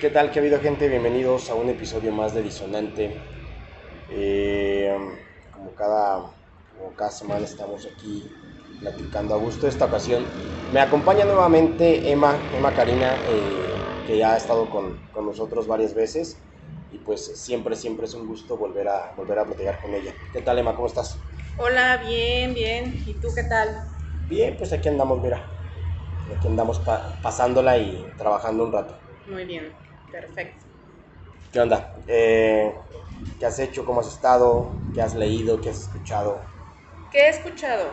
¿Qué tal? ¿Qué ha habido gente? Bienvenidos a un episodio más de Disonante. Eh, como, cada, como cada semana estamos aquí platicando a gusto. Esta ocasión me acompaña nuevamente Emma, Emma Karina, eh, que ya ha estado con, con, nosotros varias veces. Y pues siempre, siempre es un gusto volver a, volver a platicar con ella. ¿Qué tal Emma? ¿Cómo estás? Hola, bien, bien. ¿Y tú qué tal? Bien, pues aquí andamos, mira. Aquí andamos pa pasándola y trabajando un rato. Muy bien, perfecto. ¿Qué onda? Eh, ¿Qué has hecho? ¿Cómo has estado? ¿Qué has leído? ¿Qué has escuchado? ¿Qué he escuchado?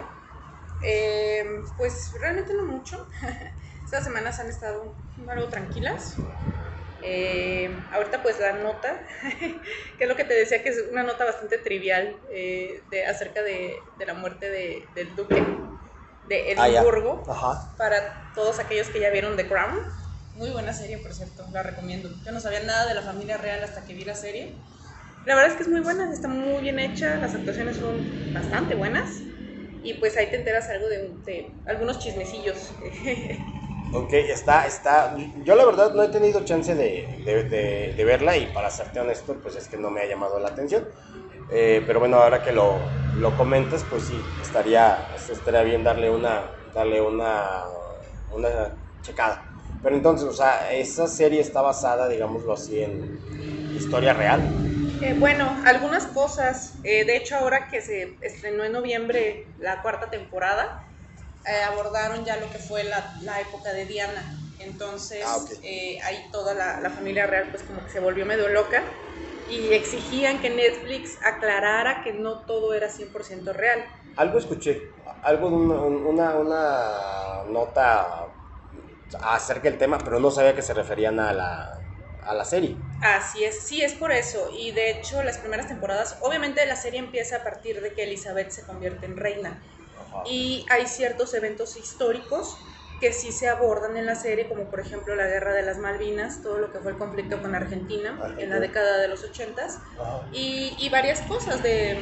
Eh, pues realmente no mucho. Estas semanas han estado algo tranquilas. Eh, ahorita pues la nota, que es lo que te decía, que es una nota bastante trivial eh, de, acerca de, de, la muerte de, del duque de Edimburgo, ah, para todos aquellos que ya vieron The Crown. Muy buena serie, por cierto, la recomiendo. Yo no sabía nada de la familia real hasta que vi la serie. La verdad es que es muy buena, está muy bien hecha, las actuaciones son bastante buenas y pues ahí te enteras algo de, algunos chismecillos. Ok, está, está. Yo la verdad no he tenido chance de, de, verla y para serte honesto, pues es que no me ha llamado la atención. Eh, pero bueno, ahora que lo, lo comentas, pues sí, estaría, estaría bien darle una, darle una, una checada. Pero entonces, o sea, esa serie está basada, digámoslo así, en historia real. Eh, bueno, algunas cosas. Eh, de hecho, ahora que se estrenó en noviembre la cuarta temporada, eh, abordaron ya lo que fue la, la época de Diana. Entonces, Ah, ahí toda la, la familia real, pues como que se volvió medio loca y exigían que Netflix aclarara que no todo era 100% real. Algo escuché, algo de una, una, una nota acerca del tema, pero no sabía que se referían a la, a la serie. Así es, sí, es por eso. Y de hecho, las primeras temporadas, obviamente la serie empieza a partir de que Elizabeth se convierte en reina. Ajá. Y hay ciertos eventos históricos que sí se abordan en la serie, como por ejemplo la guerra de las Malvinas, todo lo que fue el conflicto con Argentina, en Argentina. la década de los 80s, Ajá. y, y varias cosas de,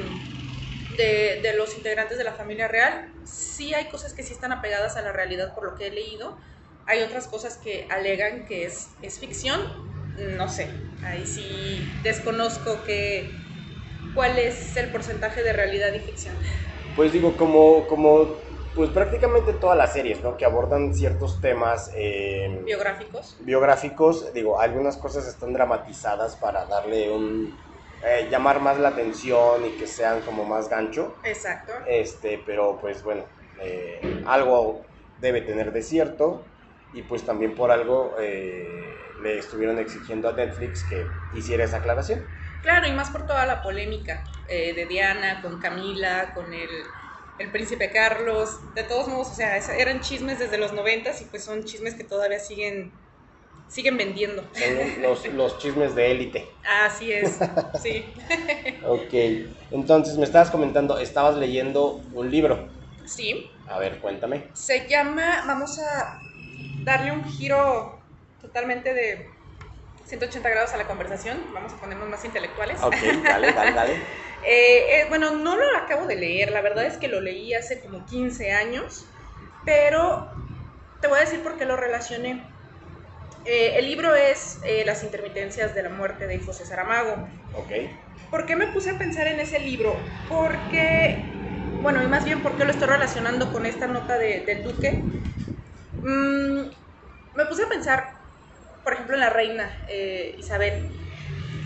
de, de los integrantes de la familia real. Sí hay cosas que sí están apegadas a la realidad por lo que he leído, hay otras cosas que alegan que es, es ficción, no sé, ahí sí desconozco que, cuál es el porcentaje de realidad y ficción. Pues digo, como, como pues prácticamente todas las series, ¿no? Que abordan ciertos temas eh, Biográficos. biográficos, digo, algunas cosas están dramatizadas para darle un... eh, llamar más la atención y que sean como más gancho, Exacto. este, pero pues bueno, eh, algo debe tener de cierto y pues también por algo eh, le estuvieron exigiendo a Netflix que hiciera esa aclaración. Claro, y más por toda la polémica eh, de Diana con Camila, con el, el príncipe Carlos. De todos modos, o sea, eran chismes desde los noventas y pues son chismes que todavía siguen, siguen vendiendo. Son los, los chismes de élite. Así es, sí. Ok, entonces me estabas comentando, estabas leyendo un libro. Sí, A ver, cuéntame. se llama, vamos a darle un giro totalmente de 180 grados a la conversación, vamos a ponernos más intelectuales. Ok, dale, dale, dale. Eh, eh, bueno, no lo acabo de leer, la verdad es que lo leí hace como 15 años, pero te voy a decir por qué lo relacioné. Eh, el libro es Las intermitencias de la muerte de José Saramago. Ok, ¿Por qué me puse a pensar en ese libro? Porque, bueno, y más bien porque lo estoy relacionando con esta nota de, del Duque. Mm, me puse a pensar, por ejemplo, en la reina eh, Isabel.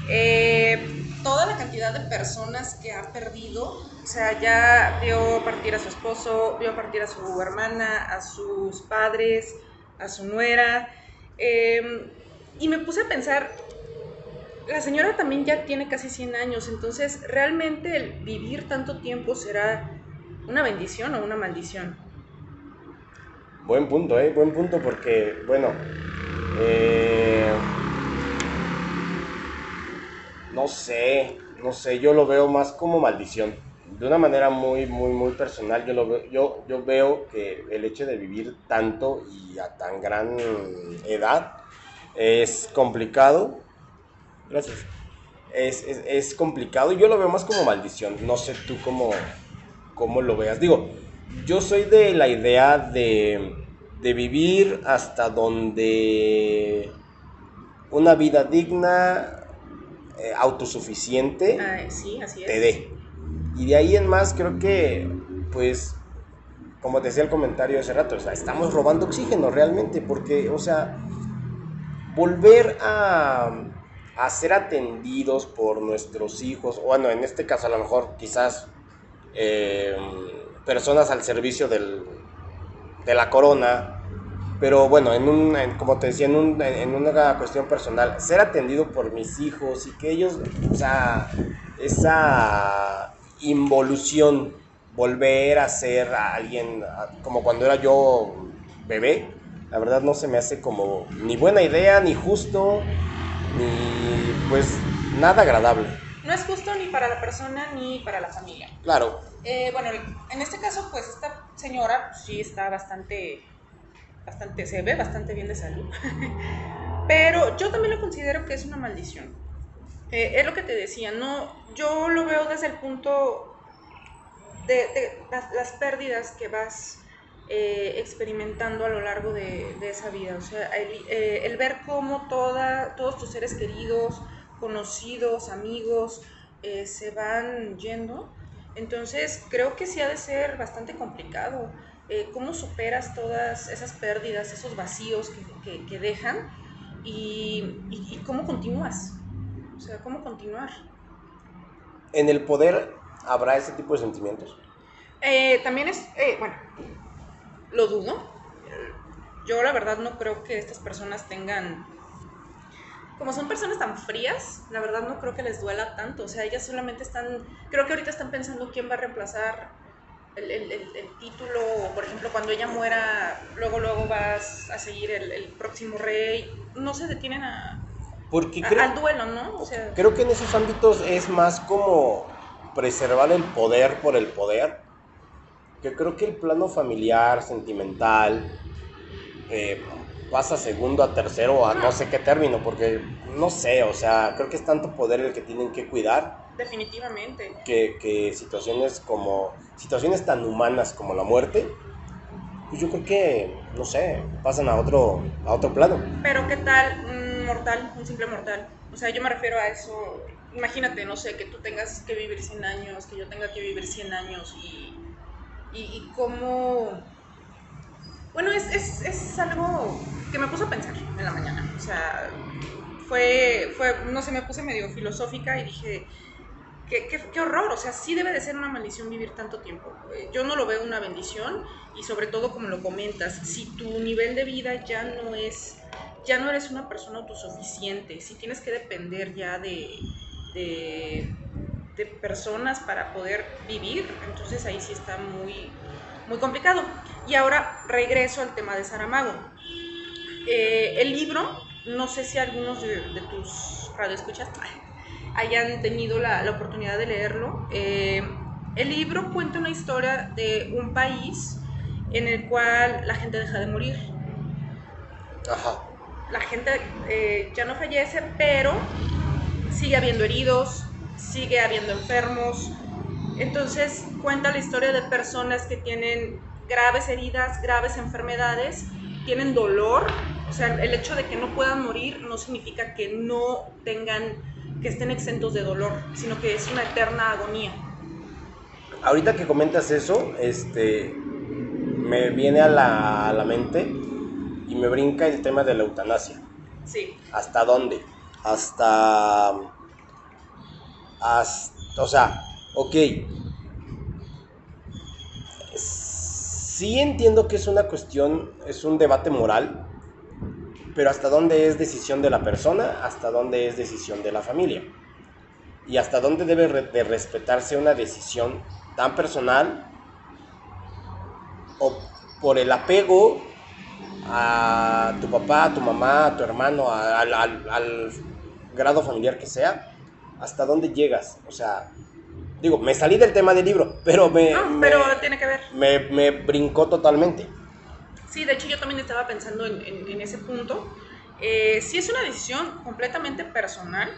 Eh, toda la cantidad de personas que ha perdido, o sea, ya vio partir a su esposo, vio partir a su hermana, a sus padres, a su nuera. eh, y me puse a pensar, la señora también ya tiene casi 100 años, entonces realmente el vivir tanto tiempo será una bendición o una maldición. Buen punto, ¿eh? Buen punto porque, bueno, eh, no sé, no sé, yo lo veo más como maldición. De una manera muy, muy, muy personal, yo, lo veo, yo, yo veo que el hecho de vivir tanto y a tan gran edad es complicado. Gracias. Es, es, es complicado y yo lo veo más como maldición. No sé tú cómo, cómo lo veas. Digo, yo soy de la idea de, de vivir hasta donde una vida digna, eh, autosuficiente, Ah, sí, así es. te dé. Y de ahí en más creo que, pues, como decía el comentario hace rato, o sea, estamos robando oxígeno realmente, porque, o sea, volver a, a ser atendidos por nuestros hijos, o bueno, en este caso a lo mejor quizás eh, personas al servicio del, de la corona, pero bueno, en un, en- como te decía, en, un- en una cuestión personal, ser atendido por mis hijos y que ellos, o sea, esa involución, volver a ser a alguien a- como cuando era yo bebé, la verdad no se me hace como ni buena idea, ni justo, ni pues nada agradable. No es justo ni para la persona ni para la familia. Claro, Eh, bueno, en este caso, pues esta señora pues, sí está bastante, bastante, se ve bastante bien de salud. Pero yo también lo considero que es una maldición. Eh, es lo que te decía, no, yo lo veo desde el punto de, las, pérdidas que vas eh, experimentando a lo largo de, esa vida. O sea, el, ver cómo toda, todos tus seres queridos, conocidos, amigos, se van yendo. Entonces, creo que sí ha de ser bastante complicado. Eh, ¿Cómo superas todas esas pérdidas, esos vacíos que, que- que dejan? Y, y- y cómo continúas? O sea, ¿cómo continuar? en el poder habrá ese tipo de sentimientos. Eh, también es, eh, bueno, lo dudo. Yo la verdad no creo que estas personas tengan, como son personas tan frías, la verdad no creo que les duela tanto. O sea, ellas solamente están, creo que ahorita están pensando quién va a reemplazar el, el- el- el título. O, por ejemplo, cuando ella muera, luego, luego vas a seguir el, próximo rey. No se detienen a, Porque a- creo, al duelo, ¿no? O sea, creo que en esos ámbitos es más como preservar el poder por el poder. Que creo que el plano familiar, sentimental, eh, pasa segundo a tercero a no sé qué término, porque no sé, o sea, creo que es tanto poder el que tienen que cuidar definitivamente. que, que situaciones como, situaciones tan humanas como la muerte, pues yo creo que, no sé, pasan a otro, a otro plano. Pero ¿qué tal un mortal, un simple mortal? O sea, yo me refiero a eso. Imagínate, no sé, que tú tengas que vivir 100 años, que yo tenga que vivir 100 años y, y, y cómo... Bueno, es, es, es algo que me puso a pensar en la mañana. O sea, fue, fue no sé, me puse medio filosófica y dije, qué, horror, o sea, sí debe de ser una maldición vivir tanto tiempo. Eh, Yo no lo veo una bendición y sobre todo como lo comentas, si tu nivel de vida ya no es, ya no eres una persona autosuficiente, si tienes que depender ya de, de, de personas para poder vivir, entonces ahí sí está muy, muy complicado. Y ahora regreso al tema de Saramago. Eh, el libro, no sé si algunos de, de tus radioescuchas hayan tenido la, la oportunidad de leerlo. Eh, el libro cuenta una historia de un país en el cual la gente deja de morir. Ajá. La gente eh, ya no fallece, pero sigue habiendo heridos, sigue habiendo enfermos. Entonces cuenta la historia de personas que tienen graves heridas, graves enfermedades, tienen dolor. O sea, el hecho de que no puedan morir no significa que no tengan, que estén exentos de dolor, sino que es una eterna agonía. Ahorita que comentas eso, este, me viene a la, a la mente y me brinca el tema de la eutanasia. Sí, ¿Hasta dónde? Hasta... hasta o sea, ok. Sí entiendo que es una cuestión, es un debate moral, pero hasta dónde es decisión de la persona, hasta dónde es decisión de la familia. Y hasta dónde debe de respetarse una decisión tan personal o por el apego a tu papá, a tu mamá, a tu hermano, al- al grado familiar que sea, hasta dónde llegas. O sea, digo, me salí del tema del libro, pero me, no, me, pero tiene que ver. me- me brincó totalmente. Sí, de hecho yo también estaba pensando en, en- en ese punto. Eh, si es una decisión completamente personal,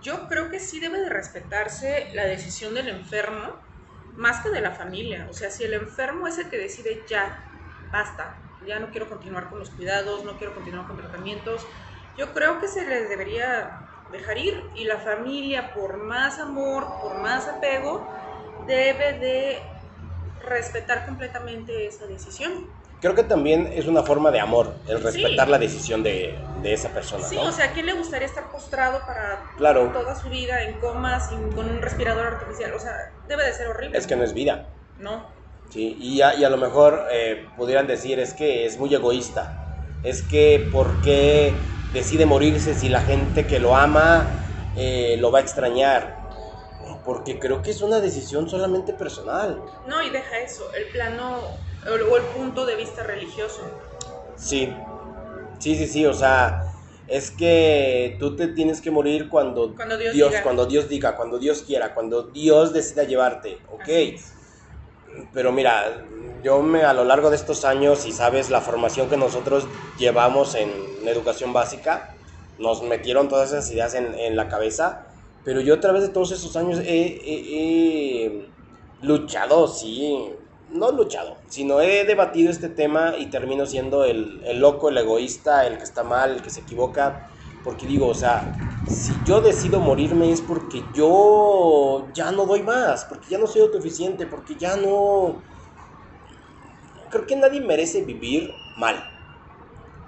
yo creo que sí debe de respetarse la decisión del enfermo más que de la familia. O sea, si el enfermo es el que decide ya, basta, ya no quiero continuar con los cuidados, no quiero continuar con tratamientos, yo creo que se les debería dejar ir y la familia, por más amor, por más apego, debe de respetar completamente esa decisión. Creo que también es una forma de amor, el respetar la decisión de, de, esa persona. Sí, o sea, ¿a quién le gustaría estar postrado para claro. toda su vida en coma, sin, con un respirador artificial? O sea, debe de ser horrible. Es que no es vida. No. Sí, y a, y a lo mejor eh, pudieran decir, es que es muy egoísta. Es que, ¿por qué decide morirse si la gente que lo ama eh, lo va a extrañar? Porque creo que es una decisión solamente personal. No, y deja eso, el plano o el punto de vista religioso. Sí, sí, sí, sí, o sea, es que tú te tienes que morir cuando, cuando Dios, diga. cuando Dios diga, cuando Dios quiera, cuando Dios decida llevarte, ok. Pero mira, yo me a lo largo de estos años y sabes la formación que nosotros llevamos en educación básica, nos metieron todas esas ideas en, en la cabeza, pero yo a través de todos esos años he, he, he luchado, sí, no luchado, sino he debatido este tema y termino siendo el, el, loco, el egoísta, el que está mal, el que se equivoca. Porque digo, o sea, si yo decido morirme es porque yo ya no doy más, porque ya no soy autosuficiente, porque ya no... Creo que nadie merece vivir mal.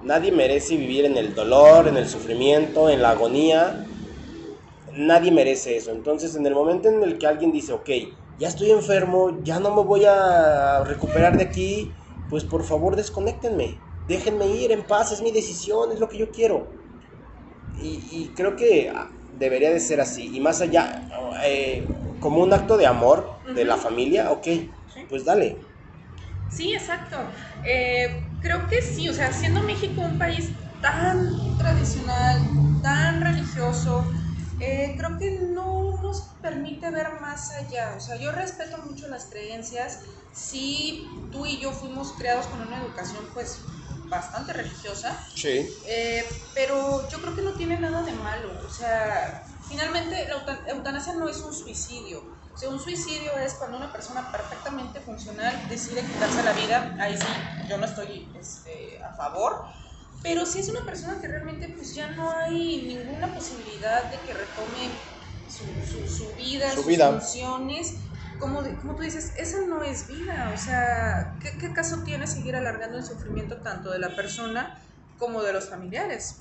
Nadie merece vivir en el dolor, en el sufrimiento, en la agonía. Nadie merece eso. Entonces, en el momento en el que alguien dice, ok, ya estoy enfermo, ya no me voy a recuperar de aquí, pues por favor desconéctenme, déjenme ir en paz, es mi decisión, es lo que yo quiero. Y, y creo que debería de ser así, y más allá, eh, como un acto de amor de la familia, ok, pues dale. Sí, exacto. Eh, creo que sí, o sea, siendo México un país tan tradicional, tan religioso, eh, creo que no nos permite ver más allá. O sea, yo respeto mucho las creencias. Sí, tú y yo fuimos creados con una educación, pues, bastante religiosa. Sí. Eh, pero yo creo que no tiene nada de malo. O sea, finalmente la eutanasia no es un suicidio. O sea, un suicidio es cuando una persona perfectamente funcional decide quitarse la vida. Ahí sí, yo no estoy este, a favor pero si es una persona que realmente pues ya no hay ninguna posibilidad de que retome su, su, su vida, su sus vida. funciones, como tú dices, esa no es vida, o sea, ¿qué, ¿qué, caso tiene seguir alargando el sufrimiento tanto de la persona como de los familiares?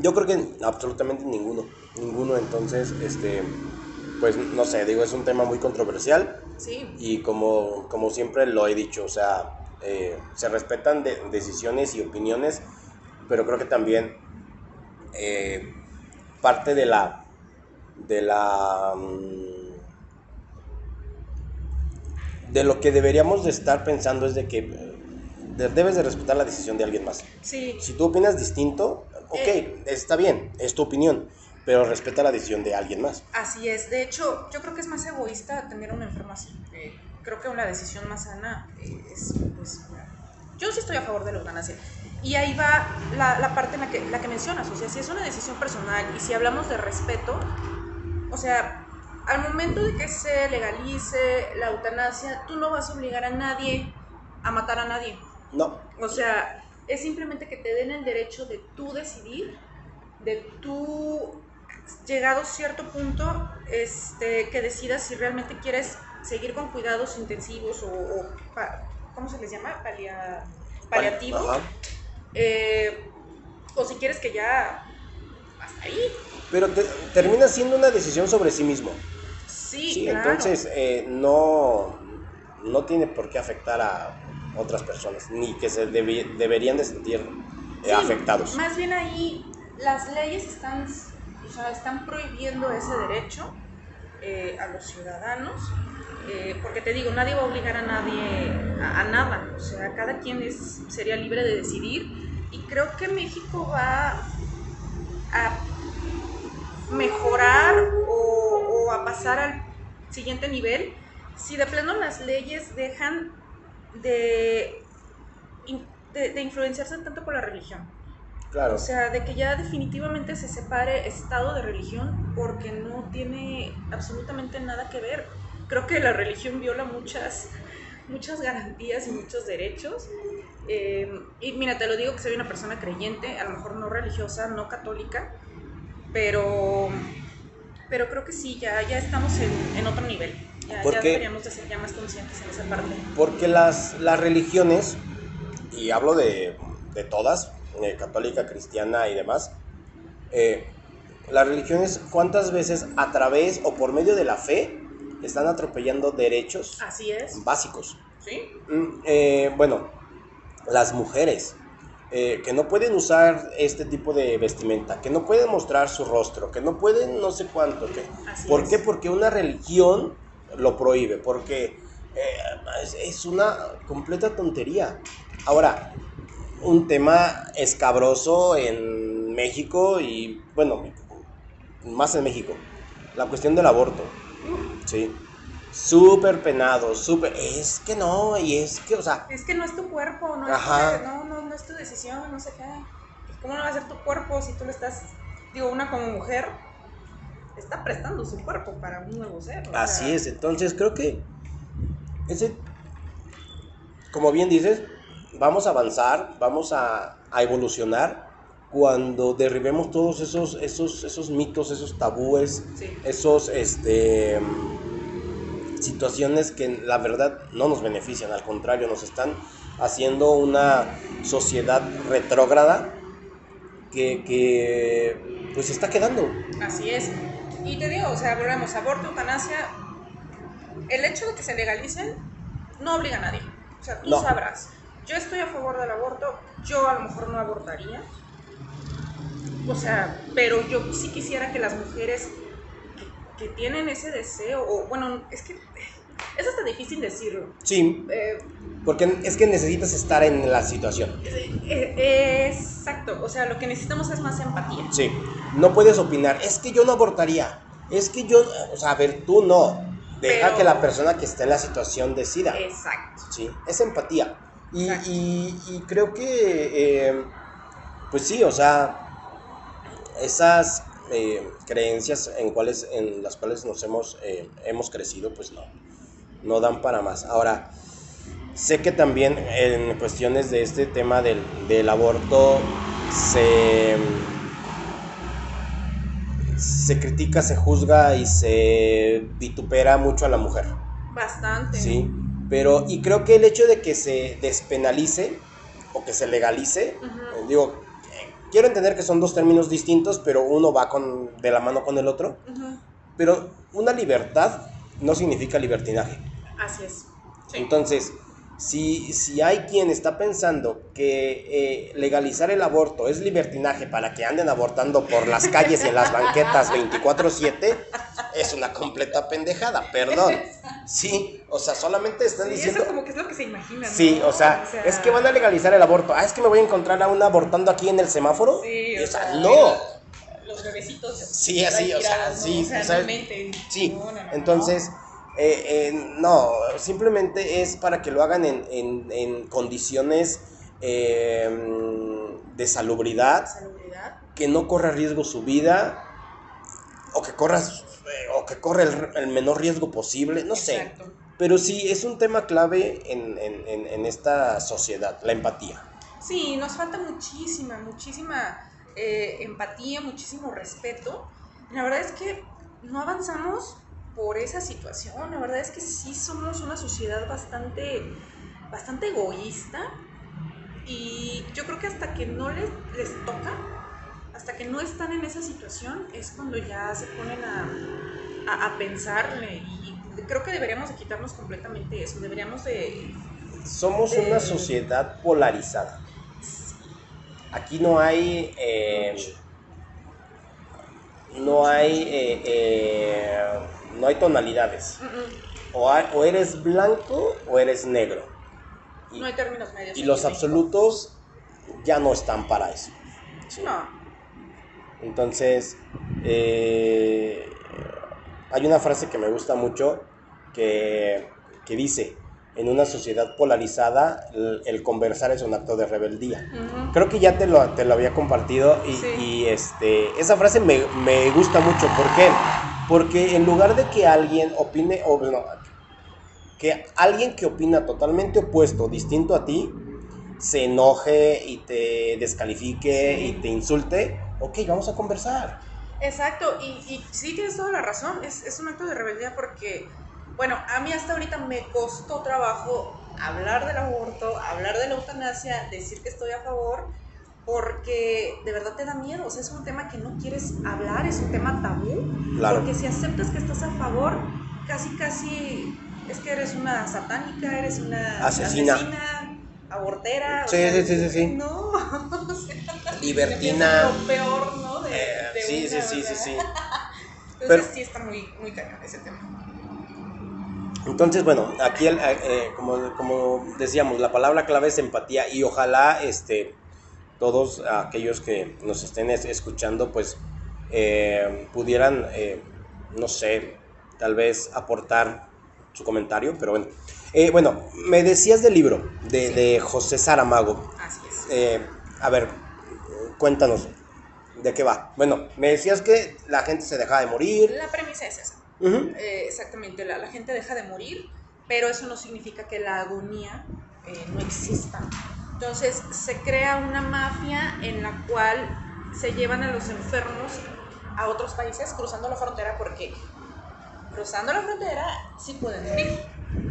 Yo creo que absolutamente ninguno, ninguno, entonces, este, pues no sé, digo, es un tema muy controversial sí. y como, como siempre lo he dicho, o sea, eh, se respetan de, decisiones y opiniones, pero creo que también eh, parte de la de la de lo que deberíamos de estar pensando es de que de, debes de respetar la decisión de alguien más. Sí. Si tú opinas distinto, ok, eh, está bien, es tu opinión, pero respeta la decisión de alguien más. Así es, de hecho, yo creo que es más egoísta tener una enferma así. Eh, creo que una decisión más sana es, pues, yo sí estoy a favor de la eutanasia. Y ahí va la, la, parte en la que, la que mencionas, o sea, si es una decisión personal y si hablamos de respeto, o sea, al momento de que se legalice la eutanasia, tú no vas a obligar a nadie a matar a nadie. No. O sea, es simplemente que te den el derecho de tú decidir, de tú, llegado cierto punto, este, que decidas si realmente quieres seguir con cuidados intensivos o, o ¿cómo se les llama? Palia, paliativo. Ajá. Eh, o si quieres que ya hasta ahí. Pero te, termina siendo una decisión sobre sí mismo. Sí, sí claro. entonces eh, no, no tiene por qué afectar a otras personas, ni que se debe, deberían de sentir eh, sí, afectados. Más bien ahí las leyes están, sea, están prohibiendo ese derecho eh, a los ciudadanos eh, porque te digo, nadie va a obligar a nadie a, nada, o sea, cada quien es, sería libre de decidir y creo que México va a mejorar o, o a pasar al siguiente nivel si de plano las leyes dejan de, de, de influenciarse tanto por la religión. Claro. O sea, de que ya definitivamente se separe Estado de religión porque no tiene absolutamente nada que ver creo que la religión viola muchas, muchas garantías y muchos derechos. Eh, y mira, te lo digo que soy una persona creyente, a lo mejor no religiosa, no católica, pero, pero creo que sí, ya, ya estamos en, en otro nivel. Ya, ya deberíamos de ser ya más conscientes en esa parte. Porque las, las religiones, y hablo de, de todas, eh, católica, cristiana y demás, eh, las religiones cuántas veces a través o por medio de la fe están atropellando derechos Así es. básicos. ¿Sí? Mm, eh, bueno, las mujeres eh, que no pueden usar este tipo de vestimenta, que no pueden mostrar su rostro, que no pueden no sé cuánto. Que, Así ¿Por es. qué? Porque una religión lo prohíbe, porque eh, es, es una completa tontería. Ahora, un tema escabroso en México y, bueno, más en México, la cuestión del aborto. Sí. Súper penado, súper... Es que no, y es que, o sea, Es que no es tu cuerpo, no es, tu, no, no, no es tu decisión, no sé qué. ¿Cómo no va a ser tu cuerpo si tú le estás, digo, una como mujer, está prestando su cuerpo para un nuevo ser? Así sea, es, entonces creo que ese, como bien dices, vamos a avanzar, vamos a, a evolucionar cuando derribemos todos esos, esos, esos mitos, esos tabúes, Sí. esos este, situaciones que la verdad no nos benefician, al contrario, nos están haciendo una sociedad retrógrada que, que pues se está quedando. Así es. Y te digo, o sea, volvemos, aborto, eutanasia, el hecho de que se legalicen no obliga a nadie. O sea, tú No. sabrás. Yo estoy a favor del aborto, yo a lo mejor no abortaría. O sea, pero yo sí quisiera que las mujeres que, que tienen ese deseo, o bueno, es que es hasta difícil decirlo. Sí, Eh, porque es que necesitas estar en la situación. eh, eh, exacto, o sea, lo que necesitamos es más empatía. Sí, no puedes opinar, es que yo no abortaría, es que yo, o sea, a ver, tú no, deja Pero- que la persona que esté en la situación decida, Exacto. sí, es empatía. Y, y creo que, eh, pues sí, o sea, esas eh, creencias en, cuales, en las cuales nos hemos, eh, hemos crecido, pues no, no dan para más. Ahora, sé que también en cuestiones de este tema del, del aborto se, se critica, se juzga y se vitupera mucho a la mujer. Bastante. Sí, pero y creo que el hecho de que se despenalice o que se legalice, digo, quiero entender que son dos términos distintos, pero uno va con, de la mano con el otro, pero una libertad no significa libertinaje. Así es. Sí. Entonces, si, si hay quien está pensando que eh, legalizar el aborto es libertinaje para que anden abortando por las calles y en las banquetas 24/7, es una completa pendejada, perdón. Sí, o sea, solamente están Sí, diciendo... eso como que es lo que se imaginan. Sí, o sea, es que van a legalizar el aborto. Ah, es que me voy a encontrar a una abortando aquí en el semáforo. Sí, Y, o sea, no. Los bebecitos. Sí, así, o sea, sí, O sea, o. Sí, entonces, eh, eh, no, simplemente es para que lo hagan en, en- en condiciones eh, de salubridad, Salubridad. que no corra riesgo su vida, o que corra, eh, o que corra el, el menor riesgo posible, no sé. Pero sí, es un tema clave en, en- en- en esta sociedad, la empatía. Sí, nos falta muchísima, muchísima eh, empatía, muchísimo respeto. La verdad es que no avanzamos por esa situación. La verdad es que sí somos una sociedad bastante, bastante egoísta. Y yo creo que hasta que no les, les toca, hasta que no están en esa situación, es cuando ya se ponen a, a, a pensarle. Y creo que deberíamos de quitarnos completamente eso. Deberíamos de... Somos una sociedad polarizada. Aquí no hay... eh, no hay... eh, eh, no hay tonalidades. O, hay- o eres blanco o eres negro. Y, No hay términos medios. y los absolutos ya no están para eso. ¿sí? No. Entonces, eh, hay una frase que me gusta mucho que, que dice, en una sociedad polarizada, el, el conversar es un acto de rebeldía. Creo que ya te lo, te lo había compartido y, Sí. y, este, esa frase me, me gusta mucho. ¿Por qué? Porque en lugar de que alguien opine, o no, que alguien que opina totalmente opuesto, distinto a ti, se enoje y te descalifique y te insulte, ok, vamos a conversar. Exacto, y, y sí tienes toda la razón, es, es un acto de rebeldía porque, bueno, a mí hasta ahorita me costó trabajo hablar del aborto, hablar de la eutanasia, decir que estoy a favor, porque de verdad te da miedo, o sea, es un tema que no quieres hablar, es un tema tabú, Claro. porque si aceptas que estás a favor, casi casi es que eres una satánica, eres una Asesina. abortera. o Sí, sea, sí, sí, sí, sí. No, o sea, Libertina. Lo peor, ¿no? De, Eh, de sí, sí, una, sí, sí, sí. Entonces Pero- sí está muy, muy cañón ese tema. Entonces, bueno, aquí el- eh, como, como decíamos, la palabra clave es empatía y ojalá este, todos aquellos que nos estén es- escuchando, pues eh, pudieran, eh, no sé, tal vez aportar su comentario, pero bueno. Eh, bueno, me decías del libro de, Sí. de José Saramago. Así es. A ver, cuéntanos, ¿de qué va? Bueno, me decías que la gente se dejaba de morir. La premisa es esa. Exactamente, la, la gente deja de morir, pero eso no significa que la agonía eh, no exista. Entonces se crea una mafia en la cual se llevan a los enfermos a otros países cruzando la frontera porque cruzando la frontera sí pueden morir.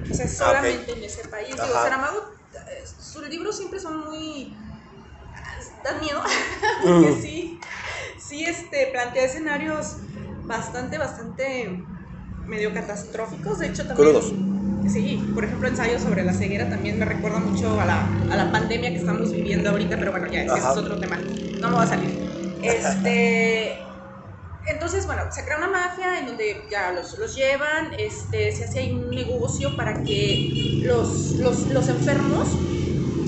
O sea, solamente en ese país. Digo. Saramago, eh, sus libros siempre son muy... dan miedo, porque Mm. sí, sí este, plantea escenarios bastante, bastante medio catastróficos. De hecho, también... Crudos. Sí, por ejemplo, ensayo sobre la ceguera también me recuerda mucho a la, a la pandemia que estamos viviendo ahorita, pero bueno, ya ese Ajá. es otro tema. No me va a salir. Este... Entonces, bueno, se crea una mafia en donde ya los, los llevan, este, se hace ahí un negocio para que los, los, los enfermos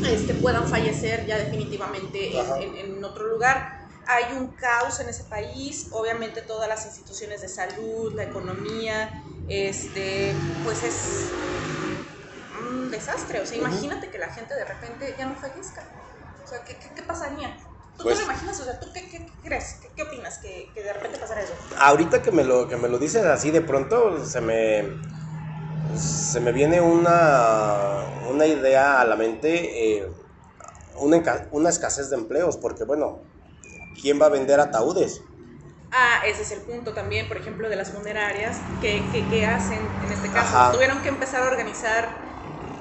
este, puedan fallecer ya definitivamente en, en- en otro lugar. Hay un caos en ese país, obviamente todas las instituciones de salud, la economía, este, pues es un desastre. O sea, imagínate que la gente de repente ya no fallezca. O sea, ¿qué, qué, qué pasaría? ¿Tú Pues- te lo imaginas? O sea, ¿tú qué, qué- crees? ¿Qué, qué opinas que, que de repente pasara eso? Ahorita que me lo, que me lo dices así de pronto, se me, se me viene una, una idea a la mente, eh, una, una escasez de empleos, porque bueno, ¿quién va a vender ataúdes? Ah, ese es el punto también, por ejemplo, de las funerarias, ¿qué, qué, qué hacen en este caso? Ajá. Tuvieron que empezar a organizar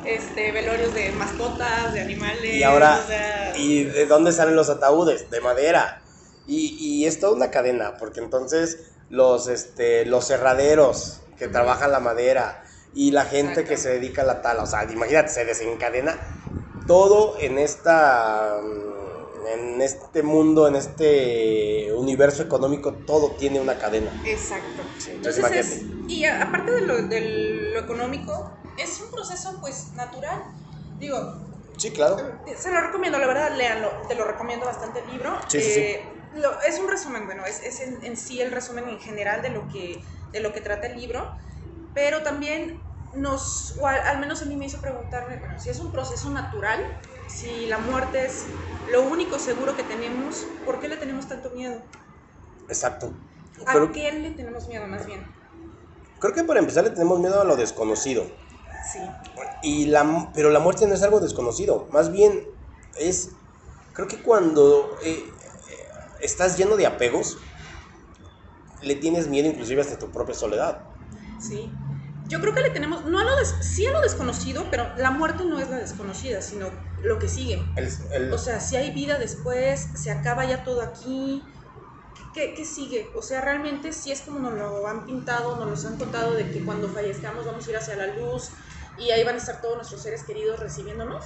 este, velorios de mascotas, de animales. Y ahora, o sea, ¿y de dónde salen los ataúdes? De madera. Y, y es toda una cadena, porque entonces los, este, los cerraderos que trabajan la madera y la gente Exacto. que se dedica a la tala, o sea, imagínate, se desencadena todo en esta mm, en este mundo, en este universo económico, todo tiene una cadena. Exacto. Sí, entonces Entonces, es, y a- aparte de lo, de lo económico, es un proceso pues natural. Digo, Sí, claro. Se lo recomiendo, la verdad, léanlo. Te lo recomiendo bastante el libro. Sí, sí, sí. Eh, lo- es un resumen, bueno, es, es en, en sí el resumen en general de lo que, de lo que trata el libro, pero también nos, o al, al menos a mí me hizo preguntarme, bueno, si es un proceso natural, si la muerte es lo único seguro que tenemos, ¿por qué le tenemos tanto miedo? Exacto. ¿A Creo, qué le tenemos miedo más bien? creo que para empezar le tenemos miedo a lo desconocido. Sí, Y la, pero la muerte no es algo desconocido, más bien es, creo que cuando eh, eh, estás lleno de apegos, le tienes miedo inclusive hasta tu propia soledad. sí. Yo creo que le tenemos, no a lo des- sí a lo desconocido, pero la muerte no es la desconocida, sino lo que sigue. El- el- O sea, si hay vida después, se acaba ya todo aquí. ¿Qué, qué sigue? O sea, realmente si es como nos lo han pintado, nos los han contado de que cuando fallezcamos vamos a ir hacia la luz y ahí van a estar todos nuestros seres queridos recibiéndonos.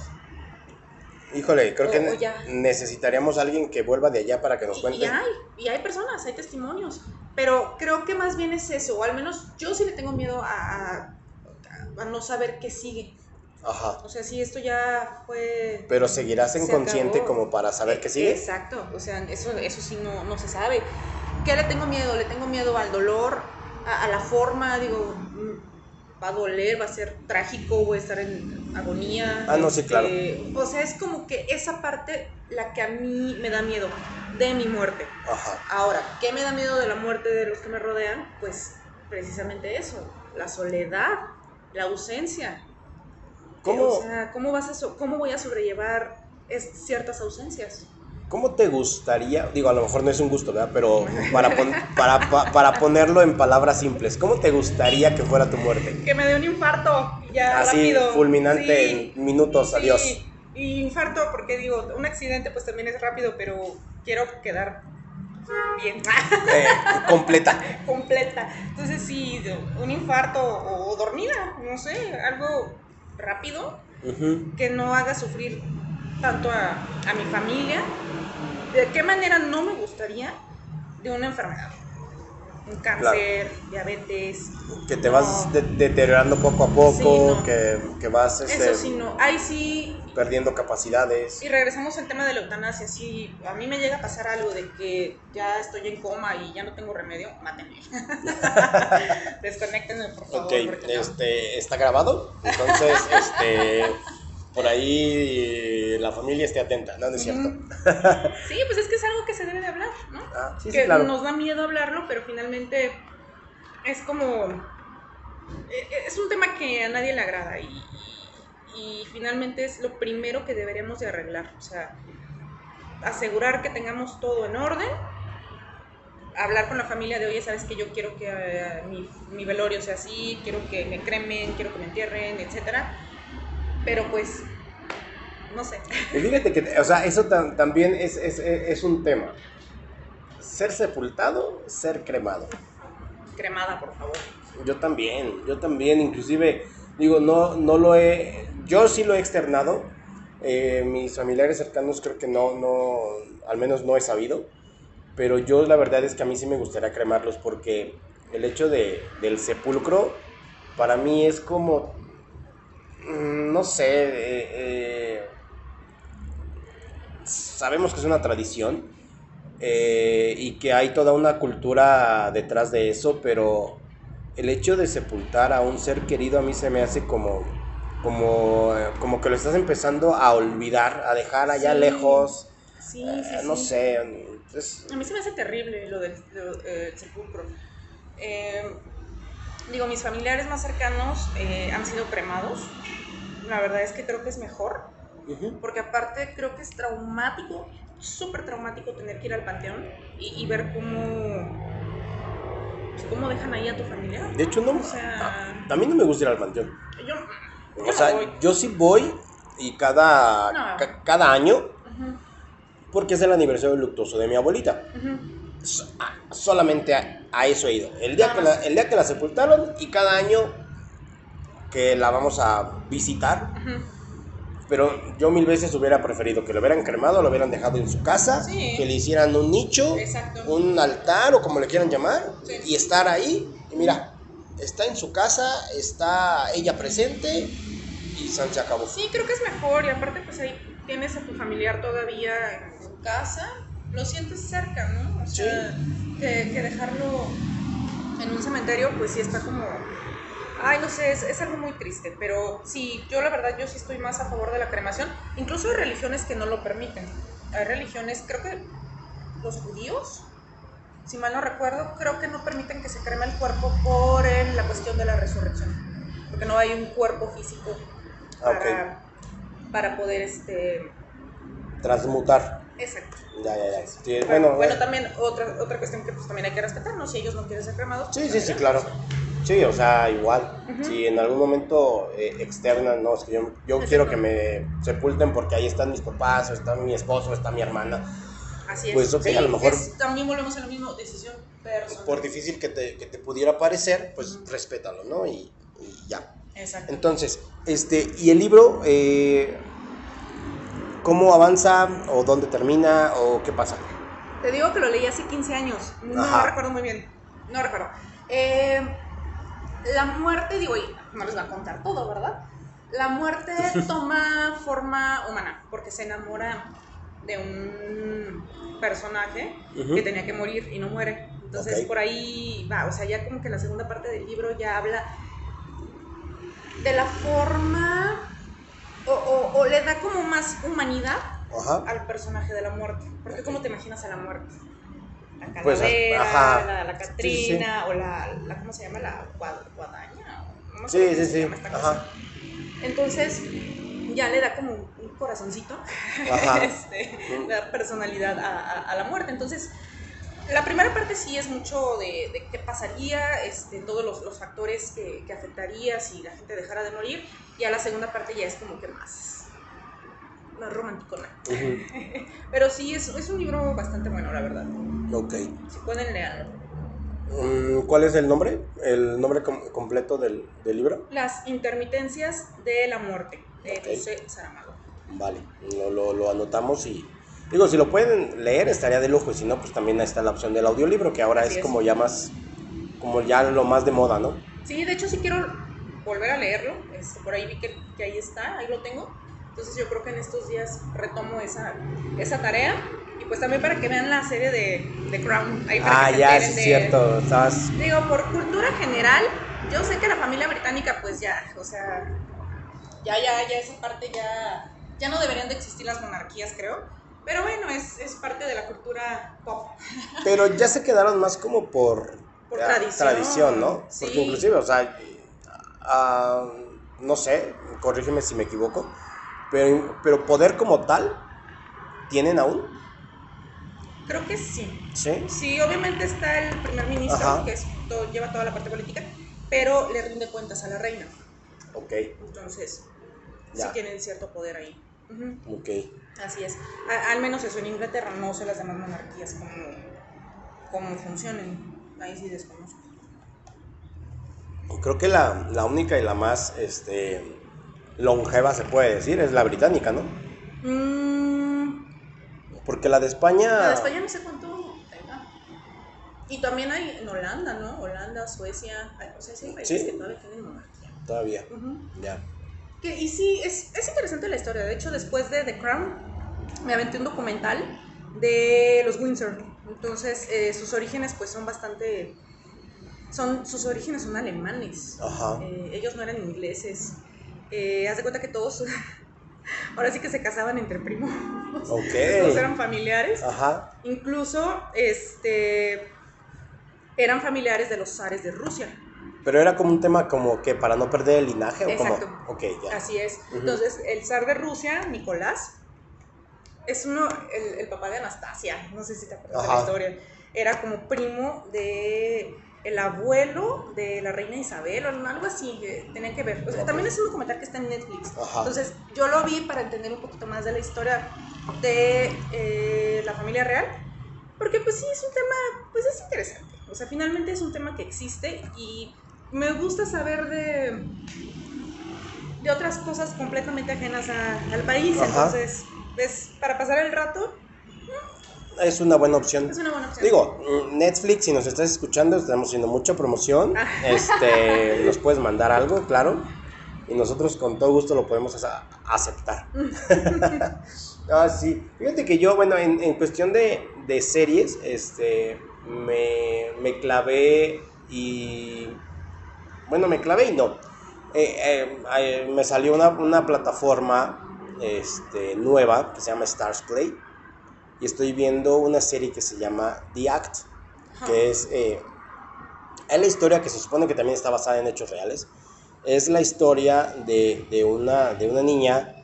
Híjole, creo o- que o ya. necesitaríamos a alguien que vuelva de allá para que nos cuente. y hay, y hay personas, hay testimonios. Pero creo que más bien es eso, o al menos yo sí le tengo miedo a, a- a no saber qué sigue. Ajá. O sea, si esto ya fue... Pero seguirás Se inconsciente acabó. como para saber qué sigue. Exacto, o sea, eso, eso sí no, no se sabe. ¿Qué le tengo miedo? Le tengo miedo al dolor, a, a la forma, digo, va a doler, va a ser trágico, voy a estar en agonía. Ah, no, sí, claro. este, O sea, es como que esa parte la que a mí me da miedo de mi muerte. Ajá. Ahora, ¿qué me da miedo de la muerte de los que me rodean? Pues precisamente eso, la soledad, la ausencia. ¿Cómo? O sea, ¿cómo, vas a so- ¿cómo voy a sobrellevar ciertas ausencias. ¿Cómo te gustaría, digo, a lo mejor no es un gusto, ¿verdad? Pero para, para, para, ponerlo en palabras simples, ¿cómo te gustaría que fuera tu muerte? Que me dé un infarto, ya Así, fulminante en minutos, adiós. Y infarto, porque digo, un accidente pues también es rápido, pero quiero quedar bien. Eh, completa. completa. Entonces sí, un infarto o dormida, no sé, algo rápido que no haga sufrir tanto a, a mi familia. ¿De qué manera no me gustaría de una enfermedad? un cáncer, diabetes. Que te vas deteriorando poco a poco, que, que, vas... Este, Eso sí, no. Ahí sí... Perdiendo capacidades. Y regresamos al tema de la eutanasia. Si a mí me llega a pasar algo de que ya estoy en coma y ya no tengo remedio, mátenme. Desconectenme, por favor. Ok, este, ¿está grabado? Entonces, este por ahí la familia esté atenta, ¿no? es cierto? sí, pues es que es algo que se debe de hablar, ¿no? Ah, sí, que claro. nos da miedo hablarlo, pero finalmente es como... E, e, es un tema que a nadie le agrada y, y finalmente es lo primero que deberíamos de arreglar, o sea, asegurar que tengamos todo en orden, hablar con la familia de, oye, sabes que yo quiero que eh, mi, mi, velorio sea así, quiero que me cremen, quiero que me entierren, etcétera pero pues, no sé. fíjate que, o sea, eso también es, es, es, un tema. Ser sepultado, ser cremado. Cremada, por favor. Yo también, yo también, inclusive, digo, no, no lo he, yo sí lo he externado. Eh, mis familiares cercanos creo que no, no, al menos no he sabido. Pero yo la verdad es que a mí sí me gustaría cremarlos porque el hecho de, del sepulcro para mí es como no sé, eh, eh, sabemos que es una tradición eh, y que hay toda una cultura detrás de eso, pero el hecho de sepultar a un ser querido a mí se me hace como, como, como que lo estás empezando a olvidar, a dejar allá lejos. Sí, sí, no sé. a mí se me hace terrible lo del, sepulcro. Digo, mis familiares más cercanos han sido cremados. La verdad es que creo que es mejor, porque aparte creo que es traumático, súper traumático tener que ir al panteón y, ver cómo, cómo dejan ahí a tu familia. De hecho, no, o sea, a, mí no me gusta ir al panteón. Yo, o sea, yo sí voy y cada, cada año, porque es el aniversario luctuoso de mi abuelita. Solamente a, eso he ido. El día, que la, el día que la sepultaron y cada año que la vamos a visitar. Pero yo mil veces hubiera preferido que lo hubieran cremado, lo hubieran dejado en su casa, que le hicieran un nicho, un altar o como le quieran llamar, y estar ahí. Y mira, está en su casa, está ella presente y se acabó. Sí, creo que es mejor y aparte pues ahí tienes a tu familiar todavía en su casa, lo sientes cerca, ¿no? O sea, que, que dejarlo en un cementerio pues sí está como Ay, no sé, es, algo muy triste, pero sí, yo la verdad, yo sí estoy más a favor de la cremación. Incluso hay religiones que no lo permiten. Hay religiones, creo que los judíos, si mal no recuerdo, creo que no permiten que se creme el cuerpo por la cuestión de la resurrección. Porque no hay un cuerpo físico para, para poder este... transmutar. Exacto. Ya, ya, ya. bueno, bueno, también otra, otra cuestión que pues también hay que respetar, ¿no? Si ellos no quieren ser cremados. Sí, pues, sí, sí, claro. Sí, o sea, igual. Si en algún momento eh, externan, no, es que yo, quiero que me sepulten porque ahí están mis papás, o está mi esposo, o está mi hermana. Así es. Pues ok, a lo mejor. también volvemos a la misma decisión personal. Por difícil que te, que te pudiera parecer, pues respétalo, ¿no? Y, ya. Exacto. Entonces, este, y el libro, eh, ¿cómo avanza o dónde termina o qué pasa? Te digo que lo leí hace 15 años, no recuerdo muy bien, no recuerdo. Eh, la muerte, digo, y no les voy a contar todo, ¿verdad? La muerte toma forma humana, porque se enamora de un personaje que tenía que morir y no muere. Entonces por ahí va, o sea, ya como que la segunda parte del libro ya habla de la forma o, le da como más humanidad al personaje de la muerte. Porque ¿cómo te imaginas a la muerte? la pues, calavera, la, Catrina, o la, la, ¿cómo se llama? La guadaña. sí, sí, sí. Entonces, ya le da como un corazoncito, este, da personalidad a, la muerte. Entonces, la primera parte sí es mucho de, qué pasaría, este, todos los, factores que, que, afectaría si la gente dejara de morir, y a la segunda parte ya es como que más, más romántico. Pero sí, es, es un libro bastante bueno, la verdad. Ok. Si pueden leerlo. Mm, ¿Cuál es el nombre? ¿El nombre completo del, del, libro? Las intermitencias de la muerte, de José Saramago. Vale, lo, lo, lo, anotamos y... Digo, si lo pueden leer estaría de lujo y si no, pues también está la opción del audiolibro, que ahora es, como ya más... como ya lo más de moda, ¿no? Sí, de hecho sí quiero volver a leerlo, este, por ahí vi que, que ahí está, ahí lo tengo. Entonces yo creo que en estos días retomo esa, esa tarea y pues también para que vean la serie de, de Crown. Ahí para ah, ya, es cierto. Digo, por cultura general, yo sé que la familia británica pues ya, o sea, ya, ya, ya esa parte ya, ya no deberían de existir las monarquías, creo. Pero bueno, es, es parte de la cultura pop. Pero ya se quedaron más como por, por tradición. ¿no? Porque inclusive, o sea, ah, no sé, corrígeme si me equivoco, pero, pero poder como tal, ¿tienen aún? Creo que sí. ¿Sí? Sí, obviamente está el primer ministro, que lleva toda la parte política, pero le rinde cuentas a la reina. Ok. Entonces, sí tienen cierto poder ahí. Ok. Así es. al menos eso en Inglaterra, no sé las demás monarquías cómo, cómo funcionen. Ahí sí desconozco. Creo que la, la única y la más este, longeva se puede decir es la británica, ¿no? Mm. Porque la de España... La de España no sé cuánto tenga. Y también hay en Holanda, ¿no? Holanda, Suecia, o sea, sí hay países que todavía tienen monarquía. Todavía, ya. Que, y sí, es, es interesante la historia. De hecho, después de The Crown, me aventé un documental de los Windsor. Entonces, eh, sus orígenes pues son bastante... Son, sus orígenes son alemanes. Ajá. Eh, ellos no eran ingleses. Eh, haz de cuenta que todos, ahora sí que se casaban entre primos. Ok. Todos eran familiares. Ajá. Incluso, este, eran familiares de los zares de Rusia. Pero era como un tema como que para no perder el linaje o como... Ok, ya. Así es. Entonces, el zar de Rusia, Nicolás, es uno, el, papá de Anastasia, no sé si te acuerdas de la historia, era como primo de el abuelo de la reina Isabel o algo así, que tenían que ver. también es un documental que está en Netflix. Entonces, yo lo vi para entender un poquito más de la historia de eh, la familia real, porque pues sí, es un tema, pues es interesante. O sea, finalmente es un tema que existe y me gusta saber de, de otras cosas completamente ajenas al país. Entonces, pues, para pasar el rato, es una buena opción. Es una buena opción. Digo, Netflix, si nos estás escuchando, estamos haciendo mucha promoción. Ah. Este, nos puedes mandar algo, claro. Y nosotros con todo gusto lo podemos aceptar. ah, sí. Fíjate que yo, bueno, en, cuestión de, de, series, este, me, me, clavé y... Bueno, me clavé y no. Eh, eh, eh, me salió una, una plataforma este, nueva que se llama Stars Play y estoy viendo una serie que se llama The Act, que es, eh, es la historia que se supone que también está basada en hechos reales. Es la historia de, de, una, de una niña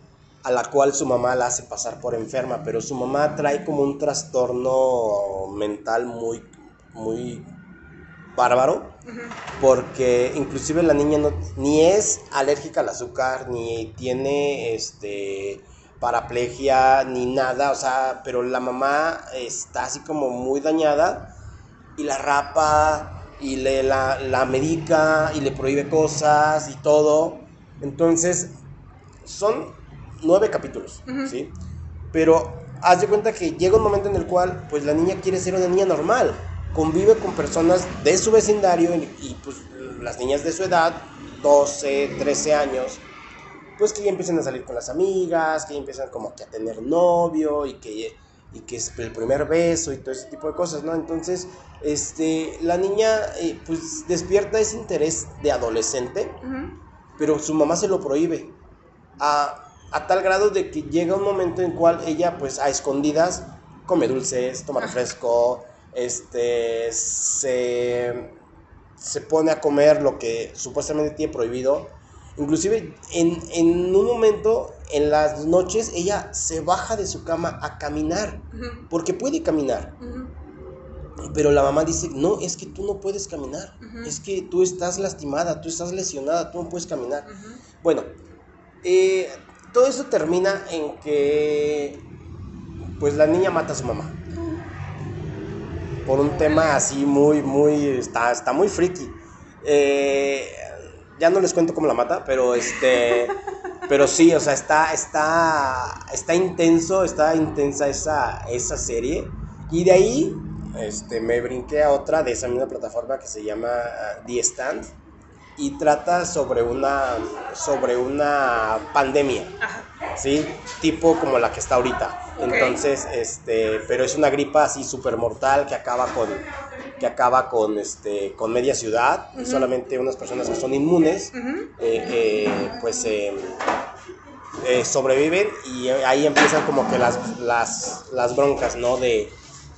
a la cual su mamá la hace pasar por enferma, pero su mamá trae como un trastorno mental muy, muy bárbaro, porque inclusive la niña no, ni es alérgica al azúcar, ni tiene este paraplegia ni nada, o sea, pero la mamá está así como muy dañada y la rapa y le la, la medica y le prohíbe cosas y todo. Entonces, son nueve capítulos, ¿sí? Pero haz de cuenta que llega un momento en el cual, pues la niña quiere ser una niña normal, convive con personas de su vecindario y, y pues las niñas de su edad, 12, 13 años, pues que ya empiezan a salir con las amigas, que ya empiezan como que a tener novio y que, y que es el primer beso y todo ese tipo de cosas, ¿no? Entonces, este, la niña eh, pues despierta ese interés de adolescente, pero su mamá se lo prohíbe. A, a, tal grado de que llega un momento en cual ella pues a escondidas come dulces, toma refresco, este, se, se pone a comer lo que supuestamente tiene prohibido. Inclusive en, en un momento, en las noches, ella se baja de su cama a caminar, porque puede caminar. Pero la mamá dice, no, es que tú no puedes caminar, es que tú estás lastimada, tú estás lesionada, tú no puedes caminar. Bueno, eh, todo eso termina en que pues la niña mata a su mamá. Por un tema así muy, muy, está, está muy friki. Eh, ya no les cuento cómo la mata, pero este, pero sí, o sea, está, está, está intenso, está intensa esa, esa serie. Y de ahí, este, me brinqué a otra de esa misma plataforma que se llama ah, The Stand y trata sobre una, sobre una pandemia. Ajá. ¿sí? Tipo como la que está ahorita. Entonces, este, pero es una gripa así súper mortal que acaba con, que acaba con, este, con media ciudad. y Ujú. solamente unas personas que son inmunes, eh, eh, pues eh, sobreviven y ahí empiezan como que las, las, las broncas, ¿no? De,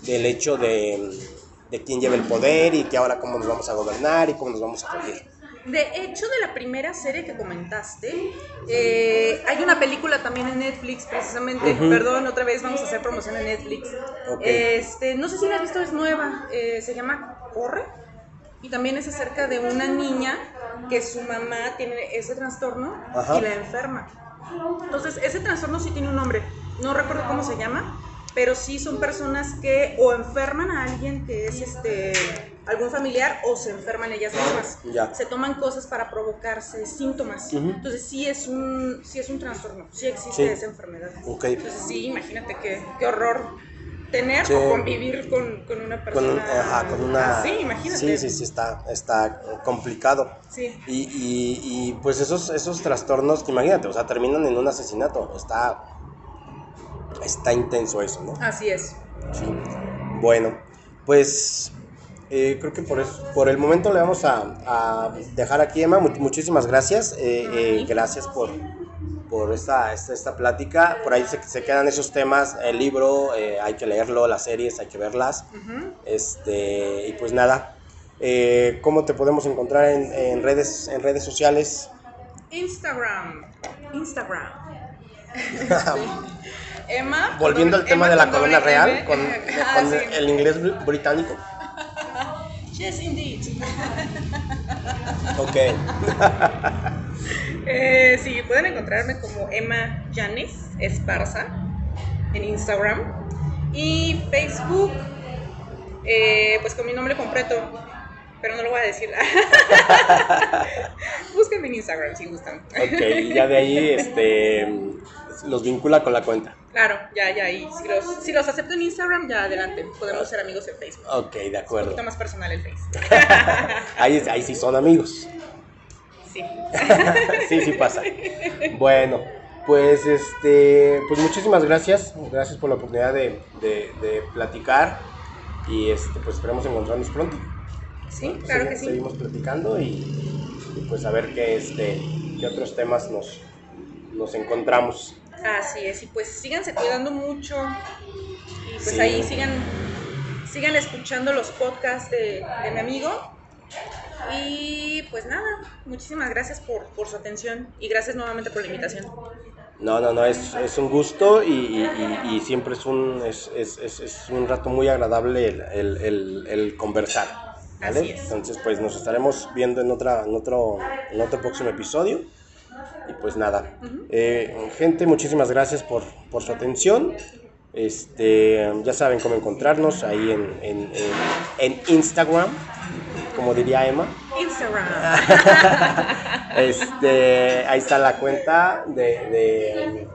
del hecho de, de quién lleva el poder y que ahora cómo nos vamos a gobernar y cómo nos vamos a regir. De hecho, de la primera serie que comentaste, eh, hay una película también en Netflix, precisamente. Ujú. Perdón, otra vez vamos a hacer promoción en Netflix. Ok. Este, no sé si la has visto, es nueva. eh, se llama Corre. Y también es acerca de una niña que su mamá tiene ese trastorno Ajá. y la enferma. Entonces, ese trastorno sí tiene un nombre. No recuerdo cómo se llama, pero sí son personas que o enferman a alguien que es este algún familiar o se enferman ellas mismas. Ya. Se toman cosas para provocarse síntomas. Entonces, sí es un sí es un trastorno, sí existe Sí. esa enfermedad. Entonces, sí, imagínate qué, qué horror tener Sí. o convivir con, con una Con, persona. ajá, con una... así, imagínate. Sí, sí, sí, está, está complicado. Sí. Y, y, y, pues esos, esos trastornos, imagínate, o sea, terminan en un asesinato. Está, está intenso eso, ¿no? Así es. Sí. Bueno, pues eh, creo que por, eso, por el momento le vamos a, a dejar aquí, Emma. Mu- muchísimas gracias. eh, eh, gracias por, por esta, esta, esta plática. Por ahí se, se quedan esos temas. El libro, hay que leerlo, las series, hay que verlas. Este, y pues nada, ¿cómo te podemos encontrar en, en redes, en redes sociales? Instagram. Instagram. Emma. Volviendo al tema Emma de la corona real, M. con, Ah, con sí. el inglés br- británico. Yes, indeed. Ok, Eh, sí, pueden encontrarme como Emma Yanis Esparza en Instagram y Facebook, eh, pues con mi nombre completo, pero no lo voy a decir. Búsquenme en Instagram si gustan. ok, y ya de ahí este, los vincula con la cuenta. Claro, ya, ya, y si los, si los acepto en Instagram, ya adelante, podemos ser amigos en Facebook. Ok, de Un acuerdo. poquito más personal el Face. Ahí, ahí sí son amigos. Sí. sí, sí pasa. Bueno, pues este, pues muchísimas gracias. Gracias por la oportunidad de, de- de platicar. Y este, pues esperemos encontrarnos pronto. Sí, claro que sí. Seguimos platicando y, y, pues a ver qué, este, qué otros temas nos, nos encontramos. Así es, y pues síganse cuidando mucho y pues Sí. ahí sigan, sigan escuchando los podcasts de, de mi amigo. Y pues nada, muchísimas gracias por, por su atención y gracias nuevamente por la invitación. No, no, no, es, es un gusto y, y- y- y siempre es un, es, es- es- un rato muy agradable el, el- el- el conversar. ¿vale? Así es. Entonces, pues nos estaremos viendo en, otra, en, otro, en otro próximo episodio. Y pues nada, Eh, gente, muchísimas gracias por, por su atención. Este, ya saben cómo encontrarnos ahí en, en- en- en Instagram, como diría Emma. Instagram. Este, ahí está la cuenta de, de-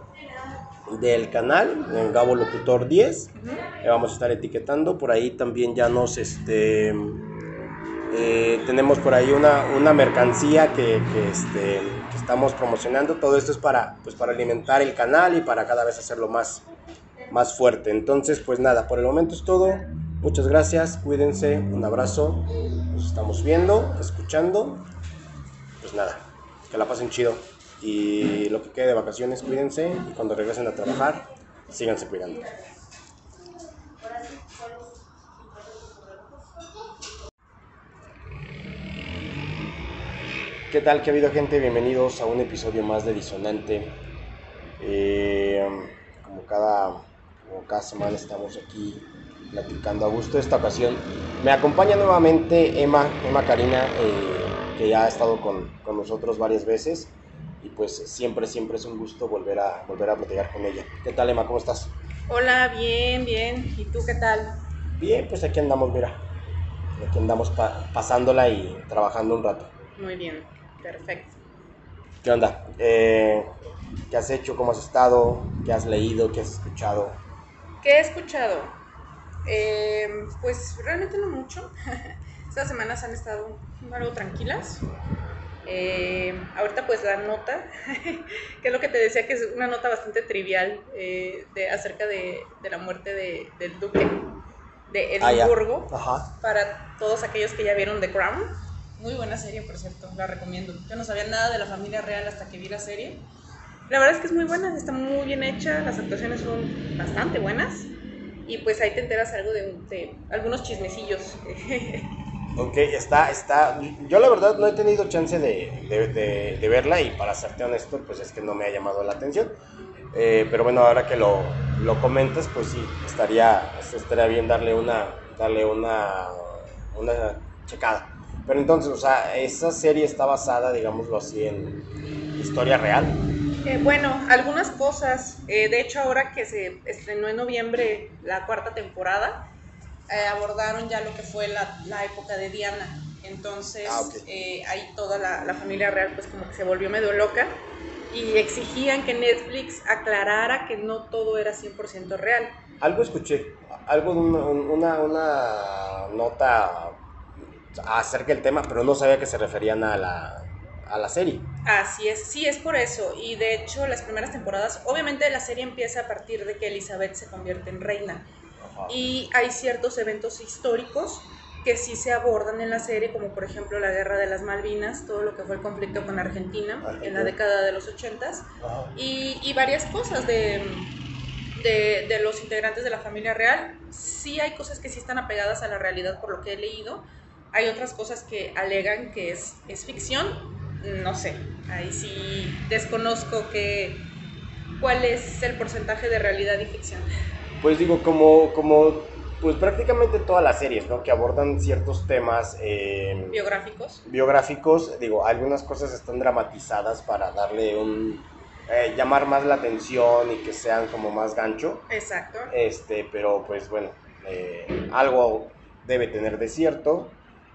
del canal, en Gabo Locutor 10. Le vamos a estar etiquetando. Por ahí también ya nos, este, eh, tenemos por ahí una, una mercancía que, que, este, estamos promocionando. Todo esto es para, pues, para alimentar el canal y para cada vez hacerlo más, más fuerte. Entonces, pues nada, por el momento es todo. Muchas gracias, cuídense, un abrazo. Nos estamos viendo, escuchando. Pues nada, que la pasen chido. Y lo que quede de vacaciones, cuídense. Y cuando regresen a trabajar, síganse cuidando. ¿Qué tal? ¿Qué ha habido gente? Bienvenidos a un episodio más de Disonante. Eh, como, cada, como cada semana estamos aquí platicando a gusto. Esta ocasión me acompaña nuevamente Emma, Emma Karina, eh, que ya ha estado con, con, nosotros varias veces. Y pues siempre, siempre es un gusto volver a, volver a platicar con ella. ¿Qué tal Emma? ¿Cómo estás? Hola, bien, bien. ¿Y tú qué tal? Bien, pues aquí andamos, mira. Aquí andamos pa pasándola y trabajando un rato. Muy bien, perfecto. ¿Qué onda? Eh, ¿Qué has hecho? ¿Cómo has estado? ¿Qué has leído? ¿Qué has escuchado? ¿Qué he escuchado? Eh, pues realmente no mucho. Estas semanas han estado algo tranquilas. Eh, ahorita pues la nota, que es lo que te decía que es una nota bastante trivial eh, de, acerca de, de, la muerte de, del duque de Edimburgo, ah, para todos aquellos que ya vieron The Crown. Muy buena serie, por cierto, la recomiendo. Yo no sabía nada de la familia real hasta que vi la serie. La verdad es que es muy buena, está muy bien hecha, las actuaciones son bastante buenas y pues ahí te enteras algo de, algunos chismecillos. Ok, está, está. Yo la verdad no he tenido chance de, de, de, verla y para serte honesto, pues es que no me ha llamado la atención. Eh, pero bueno, ahora que lo, lo comentas, pues sí, estaría, estaría bien darle una, darle una, una checada. Pero entonces, o sea, esa serie está basada, digámoslo así, en historia real. Eh, bueno, algunas cosas. Eh, de hecho, ahora que se estrenó en noviembre la cuarta temporada, eh, abordaron ya lo que fue la, la época de Diana. Entonces, ah, okay. ahí toda la, la, familia real pues como que se volvió medio loca y exigían que Netflix aclarara que no todo era 100% real. Algo escuché, algo una, una, nota acerca del tema, pero no sabía que se referían a la, a la serie. Así es, sí, es por eso. Y de hecho, las primeras temporadas, obviamente la serie empieza a partir de que Elizabeth se convierte en reina y hay ciertos eventos históricos que sí se abordan en la serie, como por ejemplo la guerra de las Malvinas, todo lo que fue el conflicto con Argentina, Argentina. en la década de los 80 y, y, varias cosas de, de, de, los integrantes de la familia real. Sí hay cosas que sí están apegadas a la realidad por lo que he leído, hay otras cosas que alegan que es, es ficción, no sé, ahí sí desconozco que, cuál es el porcentaje de realidad y ficción pues digo, como, como pues prácticamente todas las series, ¿no? Que abordan ciertos temas... Eh, biográficos. Biográficos, digo, algunas cosas están dramatizadas para darle un... Eh, llamar más la atención y que sean como más gancho. Exacto. Este, pero pues bueno, eh, algo debe tener de cierto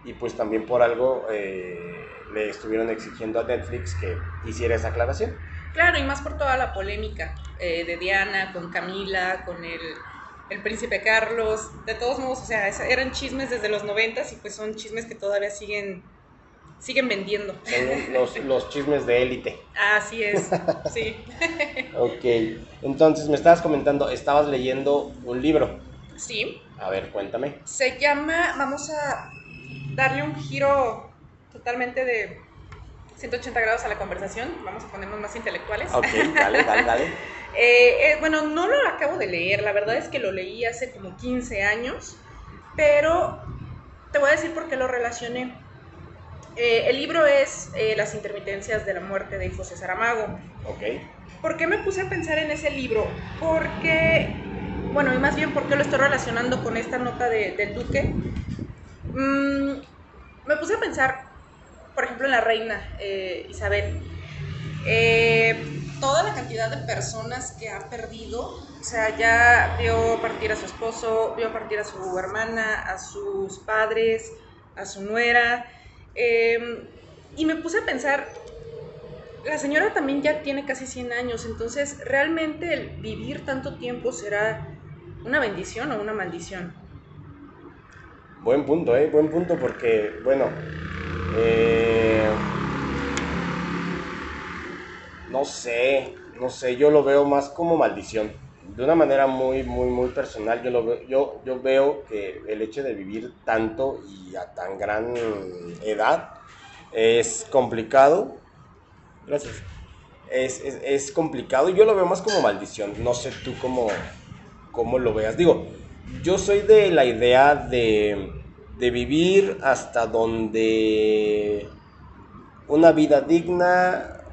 y pues también por algo eh, le estuvieron exigiendo a Netflix que hiciera esa aclaración. Claro, y más por toda la polémica eh, de Diana, con Camila, con el, el, príncipe Carlos. De todos modos, o sea, eran chismes desde los noventas y pues son chismes que todavía siguen siguen vendiendo. Son los, los chismes de élite. Así es, sí. ok, entonces me estabas comentando, estabas leyendo un libro. Sí. A ver, cuéntame. Se llama, vamos a darle un giro totalmente de 180 grados a la conversación, vamos a ponernos más intelectuales. Ok, dale, dale, dale. eh, eh, bueno, no lo acabo de leer, la verdad es que lo leí hace como 15 años, pero te voy a decir por qué lo relacioné. Eh, el libro es Las intermitencias de la muerte de José Saramago. Ok. ¿Por qué me puse a pensar en ese libro? Porque, bueno, y más bien porque lo estoy relacionando con esta nota de, del Duque. Mm, me puse a pensar por ejemplo, en la reina eh, Isabel, eh, toda la cantidad de personas que ha perdido, o sea, ya vio partir a su esposo, vio partir a su hermana, a sus padres, a su nuera, eh, y me puse a pensar, la señora también ya tiene casi 100 años, entonces, ¿realmente el vivir tanto tiempo será una bendición o una maldición? Buen punto, ¿eh? Buen punto porque, bueno, eh, no sé, no sé, yo lo veo más como maldición. De una manera muy, muy, muy personal, yo, lo veo, yo, yo veo que el hecho de vivir tanto y a tan gran edad es complicado. Gracias. Es, es, es complicado y yo lo veo más como maldición. No sé tú cómo, cómo lo veas. Digo, yo soy de la idea de de vivir hasta donde una vida digna,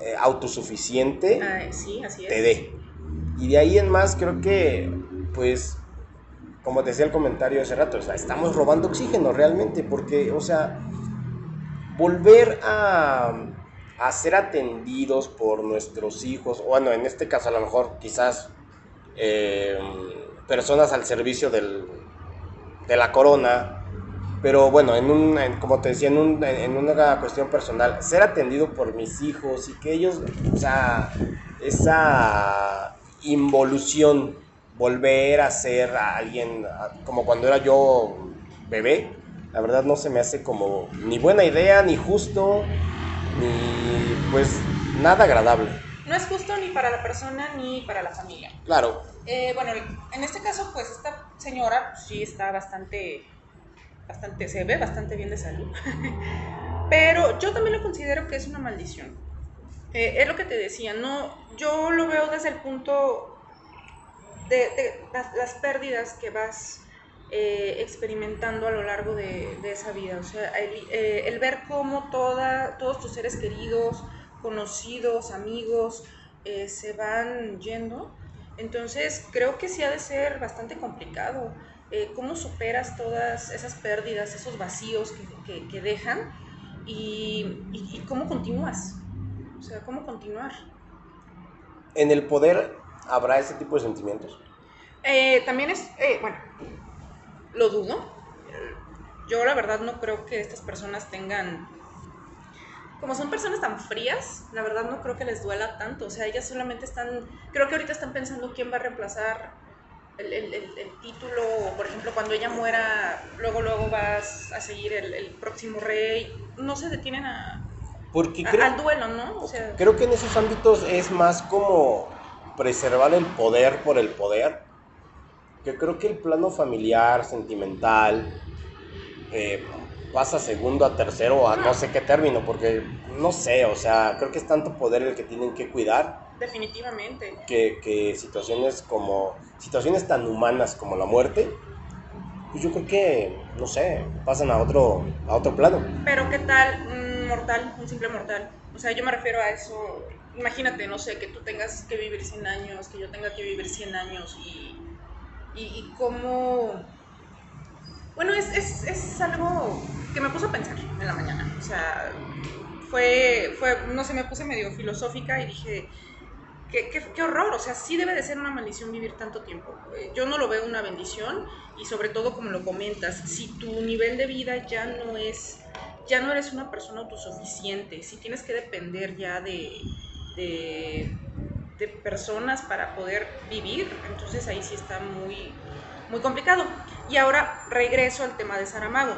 eh, autosuficiente, Ah, sí, así es. te dé. Y de ahí en más creo que, pues, como te decía el comentario hace rato, o sea, estamos robando oxígeno realmente, porque, o sea, volver a, a ser atendidos por nuestros hijos, o bueno, en este caso a lo mejor quizás eh, personas al servicio del, de la corona, pero bueno, en un, como te decía, en, un- en una cuestión personal, ser atendido por mis hijos y que ellos, o sea, esa involución, volver a ser a alguien como cuando era yo bebé, la verdad no se me hace como ni buena idea, ni justo, ni pues nada agradable. No es justo ni para la persona ni para la familia. Claro, Eh, bueno, en este caso, pues esta señora pues, sí está bastante, bastante, se ve bastante bien de salud. Pero yo también lo considero que es una maldición. Eh, es lo que te decía, no, yo lo veo desde el punto de, de las, las pérdidas que vas eh, experimentando a lo largo de, de esa vida. O sea, el, el ver cómo toda, todos tus seres queridos, conocidos, amigos, eh, se van yendo. Entonces, creo que sí ha de ser bastante complicado. Eh, ¿Cómo superas todas esas pérdidas, esos vacíos que, que- que dejan? Y, y- y cómo continúas? O sea, ¿cómo continuar? en el poder habrá ese tipo de sentimientos. Eh, también es, eh, bueno, lo dudo. Yo la verdad no creo que estas personas tengan, como son personas tan frías, la verdad no creo que les duela tanto. O sea, ellas solamente están, creo que ahorita están pensando quién va a reemplazar el, el- el- el título. O, por ejemplo, cuando ella muera, luego, luego vas a seguir el, el próximo rey. No se detienen a, Porque a- creo, al duelo, ¿no? O sea, creo que en esos ámbitos es más como preservar el poder por el poder. Que creo que el plano familiar, sentimental, eh, pasa segundo a tercero a no sé qué término, porque no sé, o sea, creo que es tanto poder el que tienen que cuidar definitivamente. que, que situaciones como, situaciones tan humanas como la muerte, pues yo creo que, no sé, pasan a otro, a otro plano. Pero ¿qué tal un mortal, un simple mortal? O sea, yo me refiero a eso. Imagínate, no sé, que tú tengas que vivir 100 años, que yo tenga que vivir 100 años y, y, y cómo... Bueno, es, es, es algo que me puso a pensar en la mañana. O sea, fue, fue no sé, me puse medio filosófica y dije, qué, horror, o sea, sí debe de ser una maldición vivir tanto tiempo. Yo no lo veo una bendición y sobre todo como lo comentas, si tu nivel de vida ya no es, ya no eres una persona autosuficiente, si tienes que depender ya de, de, de personas para poder vivir, entonces ahí sí está muy, muy complicado. Y ahora regreso al tema de Saramago.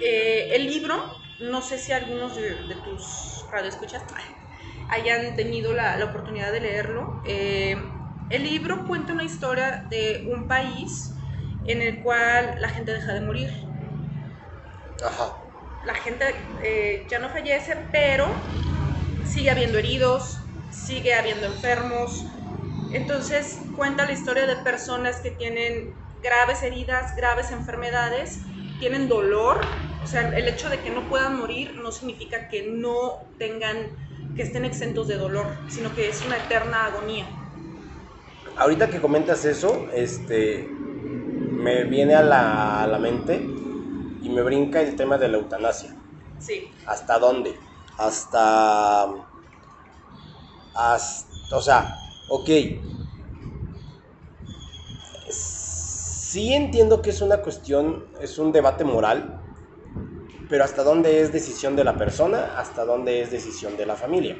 Eh, el libro, no sé si algunos de, de tus radioescuchas hayan tenido la, la oportunidad de leerlo. Eh, el libro cuenta una historia de un país en el cual la gente deja de morir. Ajá. La gente eh, ya no fallece, pero sigue habiendo heridos, sigue habiendo enfermos. Entonces cuenta la historia de personas que tienen graves heridas, graves enfermedades, tienen dolor. O sea, el hecho de que no puedan morir no significa que no tengan, que estén exentos de dolor, sino que es una eterna agonía. Ahorita que comentas eso, este, me viene a la, a la mente y me brinca el tema de la eutanasia. Sí, ¿Hasta dónde? Hasta... hasta o sea, ok. Sí entiendo que es una cuestión, es un debate moral, pero hasta dónde es decisión de la persona, hasta dónde es decisión de la familia.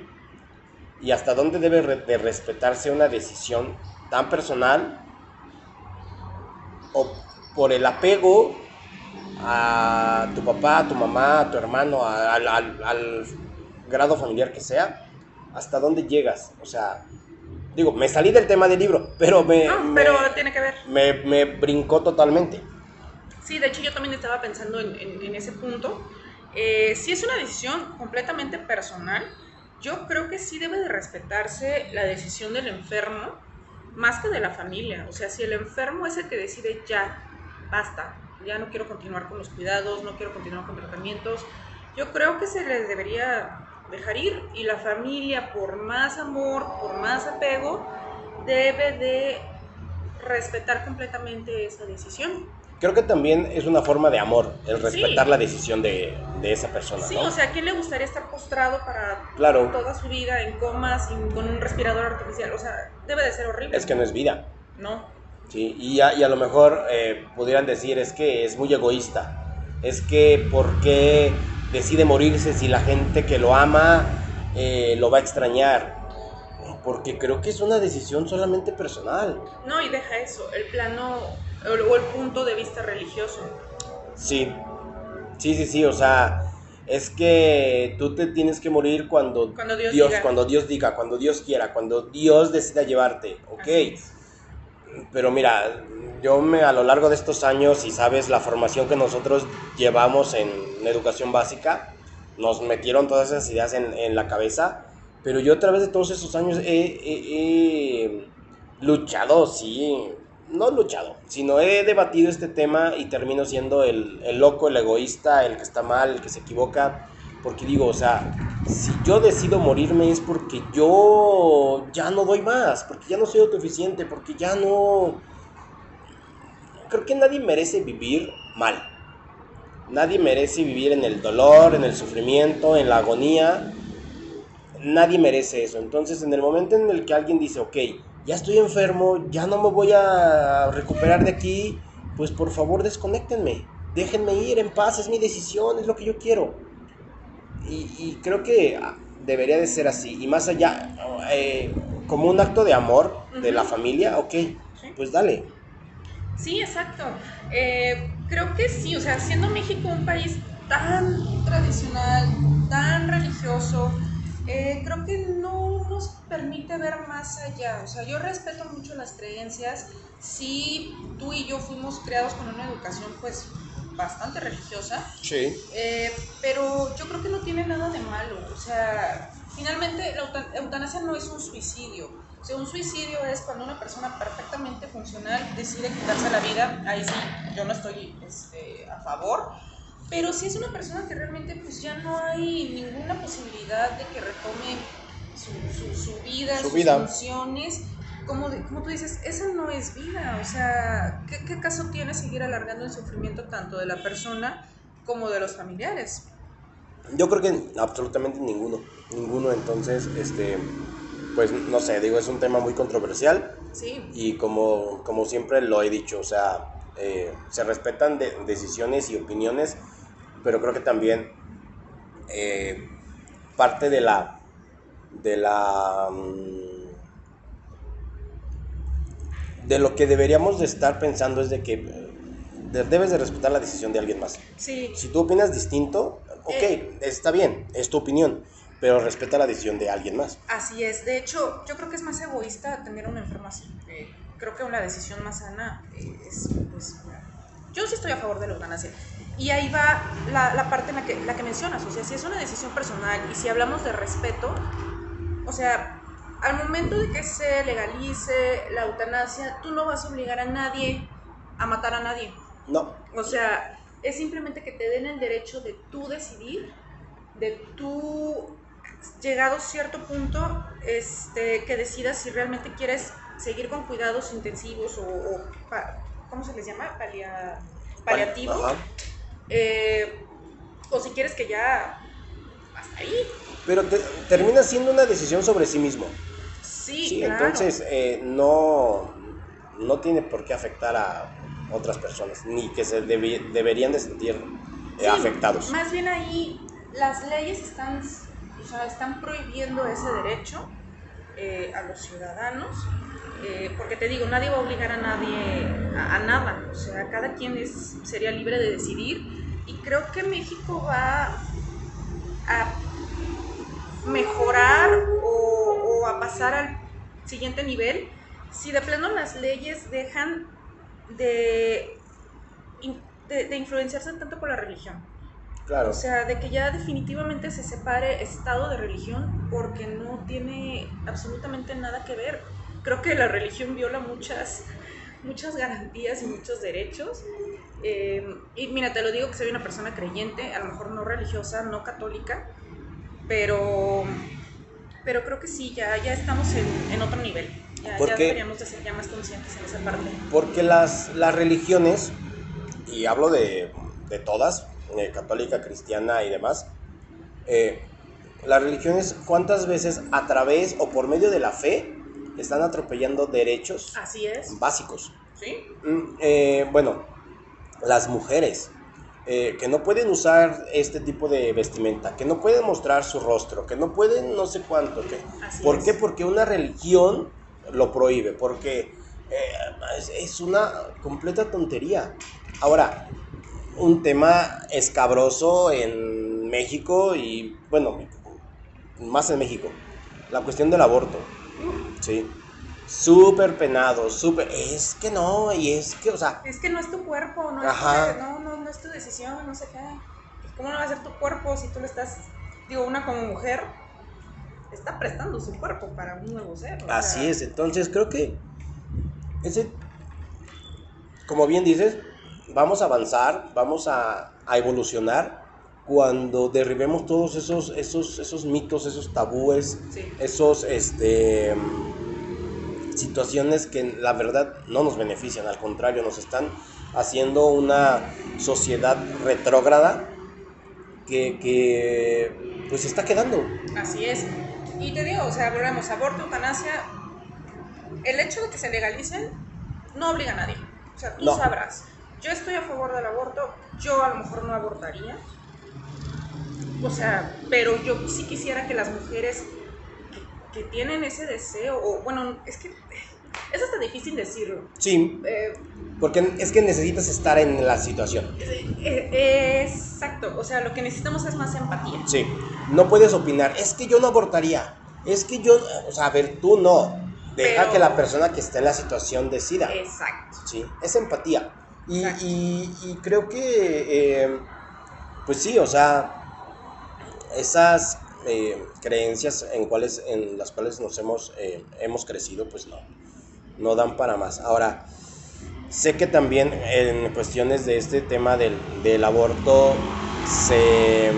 Y hasta dónde debe de respetarse una decisión tan personal o por el apego a tu papá, a tu mamá, a tu hermano, al- al grado familiar que sea, hasta dónde llegas. O sea, digo, me salí del tema del libro, pero me, No, me, pero tiene que ver. me- me brincó totalmente. Sí, de hecho yo también estaba pensando en, en- en ese punto. Eh, si es una decisión completamente personal, yo creo que sí debe de respetarse la decisión del enfermo más que de la familia. O sea, si el enfermo es el que decide ya, basta, ya no quiero continuar con los cuidados, no quiero continuar con tratamientos, yo creo que se les debería dejar ir y la familia, por más amor, por más apego, debe de respetar completamente esa decisión. Creo que también es una forma de amor, el respetar la decisión de, de, esa persona. Sí, o sea, ¿a quién le gustaría estar postrado para claro. toda su vida en comas y con un respirador artificial? O sea, debe de ser horrible. Es que no es vida. No. Sí, y a, y a lo mejor eh, pudieran decir es que es muy egoísta. Es que, ¿por qué decide morirse si la gente que lo ama eh, lo va a extrañar? Porque creo que es una decisión solamente personal. No, y deja eso, el plano o el punto de vista religioso. Sí, sí, sí, sí, o sea, es que tú te tienes que morir cuando, cuando Dios, diga. cuando Dios diga, cuando Dios quiera, cuando Dios decida llevarte, ok. Pero mira, yo me a lo largo de estos años y sabes la formación que nosotros llevamos en educación básica, nos metieron todas esas ideas en, en la cabeza, pero yo a través de todos esos años he, he luchado, sí, no luchado, sino he debatido este tema y termino siendo el, el, loco, el egoísta, el que está mal, el que se equivoca. Porque digo, o sea, si yo decido morirme es porque yo ya no doy más, porque ya no soy autosuficiente, porque ya no... Creo que nadie merece vivir mal. Nadie merece vivir en el dolor, en el sufrimiento, en la agonía. Nadie merece eso. Entonces, en el momento en el que alguien dice, ok, ya estoy enfermo, ya no me voy a recuperar de aquí, pues por favor desconéctenme, déjenme ir en paz, es mi decisión, es lo que yo quiero. Y, creo que debería de ser así, y más allá, eh, como un acto de amor de la familia, ok, pues dale. Sí, exacto. Eh, creo que sí, o sea, siendo México un país tan tradicional, tan religioso, eh, creo que no nos permite ver más allá. O sea, yo respeto mucho las creencias. Sí, tú y yo fuimos creados con una educación, pues, bastante religiosa. Sí. Eh, pero yo creo que no tiene nada de malo. O sea, finalmente la eutanasia no es un suicidio. O sea, un suicidio es cuando una persona perfectamente funcional decide quitarse la vida. Ahí sí, yo no estoy este, a favor pero si es una persona que realmente pues ya no hay ninguna posibilidad de que retome su, su, vida, sus funciones, como, como tú dices, esa no es vida. O sea, ¿qué, ¿qué caso tiene seguir alargando el sufrimiento tanto de la persona como de los familiares? Yo creo que absolutamente ninguno, ninguno. Entonces, este, pues no sé, digo, es un tema muy controversial. Sí. Y como, como siempre lo he dicho, o sea, eh, se respetan de, decisiones y opiniones pero creo que también eh, parte de la de la mm, de lo que deberíamos de estar pensando es de que debes de respetar la decisión de alguien más. Sí. Si tú opinas distinto, ok, eh. está bien, es tu opinión, pero respeta la decisión de alguien más. Así es, de hecho, yo creo que es más egoísta tener una enfermación. creo que una decisión más sana es, pues, yo sí estoy a favor de la eutanasia. Y ahí va la, la, parte en la que, la que mencionas, o sea, si es una decisión personal y si hablamos de respeto, o sea, al momento de que se legalice la eutanasia, tú no vas a obligar a nadie a matar a nadie. No. O sea, es simplemente que te den el derecho de tú decidir, de tú, llegado a cierto punto, este, que decidas si realmente quieres seguir con cuidados intensivos o, o ¿cómo se les llama? Palia, paliativo. Eh, o si quieres que ya hasta ahí. Pero termina siendo una decisión sobre sí mismo. Sí, Entonces, eh, no, no tiene por qué afectar a otras personas, ni que se deberían de sentir eh, afectados. Más bien ahí las leyes están, o sea, están prohibiendo ese derecho a los ciudadanos porque te digo, nadie va a obligar a nadie a, a, nada, o sea, cada quien es, sería libre de decidir y creo que México va a mejorar o, a pasar al siguiente nivel si de plano las leyes dejan de, de, influenciarse tanto por la religión. Claro. O sea, de que ya definitivamente se separe Estado de religión porque no tiene absolutamente nada que ver. Creo que la religión viola muchas, muchas garantías y muchos derechos Eh, y mira, te lo digo que soy una persona creyente, a lo mejor no religiosa, no católica, pero, pero creo que sí, ya, ya estamos en, en otro nivel. Ya, ya deberíamos de ser ya más conscientes en esa parte. Porque las, las religiones, y hablo de, de todas, eh, católica, cristiana y demás, eh, las religiones cuántas veces a través o por medio de la fe están atropellando derechos Así es. básicos. ¿Sí? Mm, eh, bueno, las mujeres eh, que no pueden usar este tipo de vestimenta, que no pueden mostrar su rostro, que no pueden no sé cuánto. Que, Así ¿Por es. qué? Porque una religión lo prohíbe, porque eh, es, es una completa tontería. Ahora, un tema escabroso en México y, bueno, más en México, la cuestión del aborto. Sí. Súper penado, súper... Es que no, y es que, o sea, Es que no es tu cuerpo, no es, tu, no, no, no es tu decisión, no sé qué. ¿Cómo no va a ser tu cuerpo si tú le estás, digo, una como mujer, está prestando su cuerpo para un nuevo ser? así sea, es. Entonces creo que ese, como bien dices, vamos a avanzar, vamos a, a evolucionar cuando derribemos todos esos, esos, esos mitos, esos tabúes, Sí. esos, este, situaciones que la verdad no nos benefician, al contrario, nos están haciendo una sociedad retrógrada que, que pues se está quedando. Así es. Y te digo, o sea, volvemos, aborto, eutanasia, el hecho de que se legalicen no obliga a nadie. O sea, tú No. sabrás. Yo estoy a favor del aborto, yo a lo mejor no abortaría. O sea, pero yo sí quisiera que las mujeres que, tienen ese deseo, o bueno, es que es hasta difícil decirlo. Sí, Eh, porque es que necesitas estar en la situación. eh, eh, exacto, o sea, lo que necesitamos es más empatía. Sí, no puedes opinar, es que yo no abortaría, es que yo, o sea, a ver, tú no, deja Pero- que la persona que está en la situación decida. Exacto. Sí, es empatía. Y, y- y creo que, pues sí, o sea, esas eh, creencias en, cuales, en las cuales nos hemos, eh, hemos crecido, pues no, no dan para más. Ahora, sé que también en cuestiones de este tema del, del aborto se,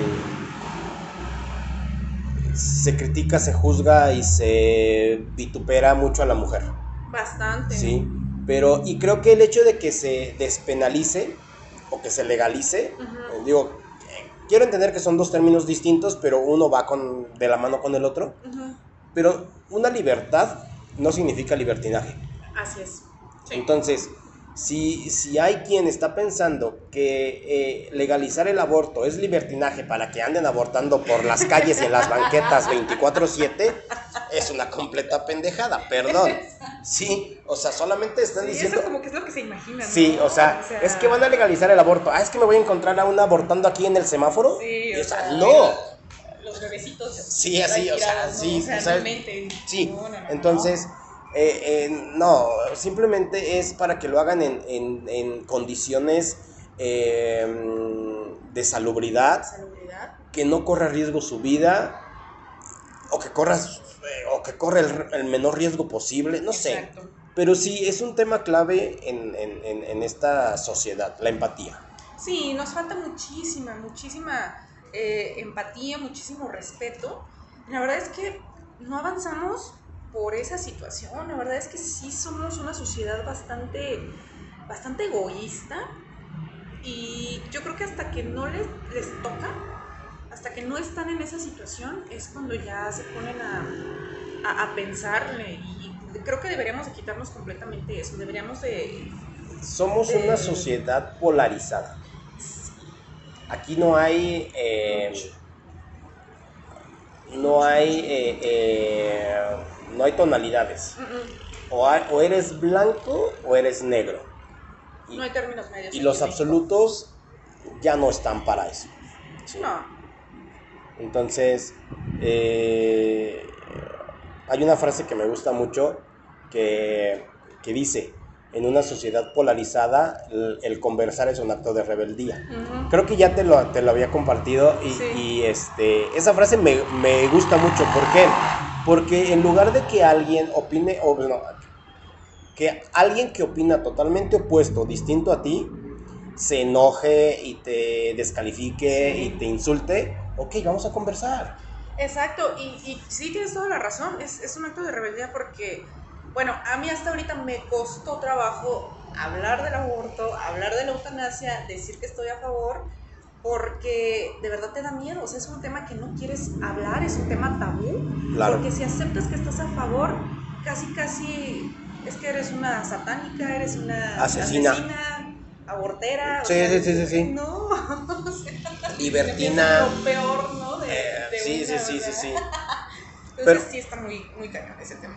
se critica, se juzga y se vitupera mucho a la mujer. Bastante. Sí, pero y creo que el hecho de que se despenalice o que se legalice, digo, quiero entender que son dos términos distintos, pero uno va con, de la mano con el otro, pero una libertad no significa libertinaje. Así es. Sí. Entonces, si, si hay quien está pensando que eh, legalizar el aborto es libertinaje para que anden abortando por las calles y en las banquetas 24/7, es una completa pendejada, perdón. Sí, o sea, solamente están Sí, diciendo... eso como que es lo que se imaginan. Sí, ¿no? o sea, es que van a legalizar el aborto. Ah, es que me voy a encontrar a una abortando aquí en el semáforo. Sí, o o sea, sea, no. Los bebecitos. Sí, así, o sea, sí, O sea. Sí, No, no, no, entonces, eh, eh, no, simplemente es para que lo hagan en, en- en condiciones eh, de salubridad, Salubridad. que no corra riesgo su vida, o que corras, eh, o que corra el, el menor riesgo posible, no sé. Pero sí, es un tema clave en, en- en- en esta sociedad, la empatía. Sí, nos falta muchísima, muchísima eh, empatía, muchísimo respeto. La verdad es que no avanzamos por esa situación. La verdad es que sí somos una sociedad bastante, bastante egoísta. Y yo creo que hasta que no les, les toca, hasta que no están en esa situación, es cuando ya se ponen a, a, a pensarle. Y creo que deberíamos de quitarnos completamente eso. Deberíamos de... Somos una sociedad polarizada. Aquí no hay. eh, no hay. eh, eh, no hay tonalidades. O, hay- o eres blanco o eres negro. Y, No hay términos medios. y los absolutos ya no están para eso. ¿sí? No. Entonces, eh, hay una frase que me gusta mucho que, que dice, en una sociedad polarizada, el, el conversar es un acto de rebeldía. Creo que ya te lo, te lo había compartido y, Sí. y, este, esa frase me, me gusta mucho. ¿Por qué? Porque en lugar de que alguien opine, o no, que alguien que opina totalmente opuesto, distinto a ti, se enoje y te descalifique y te insulte, ok, vamos a conversar. Exacto, y, sí tienes toda la razón, es, es un acto de rebeldía porque, bueno, a mí hasta ahorita me costó trabajo hablar del aborto, hablar de la eutanasia, decir que estoy a favor, porque de verdad te da miedo, o sea, es un tema que no quieres hablar, es un tema tabú, Claro. porque si aceptas que estás a favor, casi casi es que eres una satánica, eres una Asesina. abortera. o Sí, sea, sí, sí, sí, sí. No, o sea, Libertina. Lo peor, ¿no? De, Eh, de sí, sí, una, sí, o sí, sea. sí. Entonces Pero- sí está muy, muy cañón ese tema.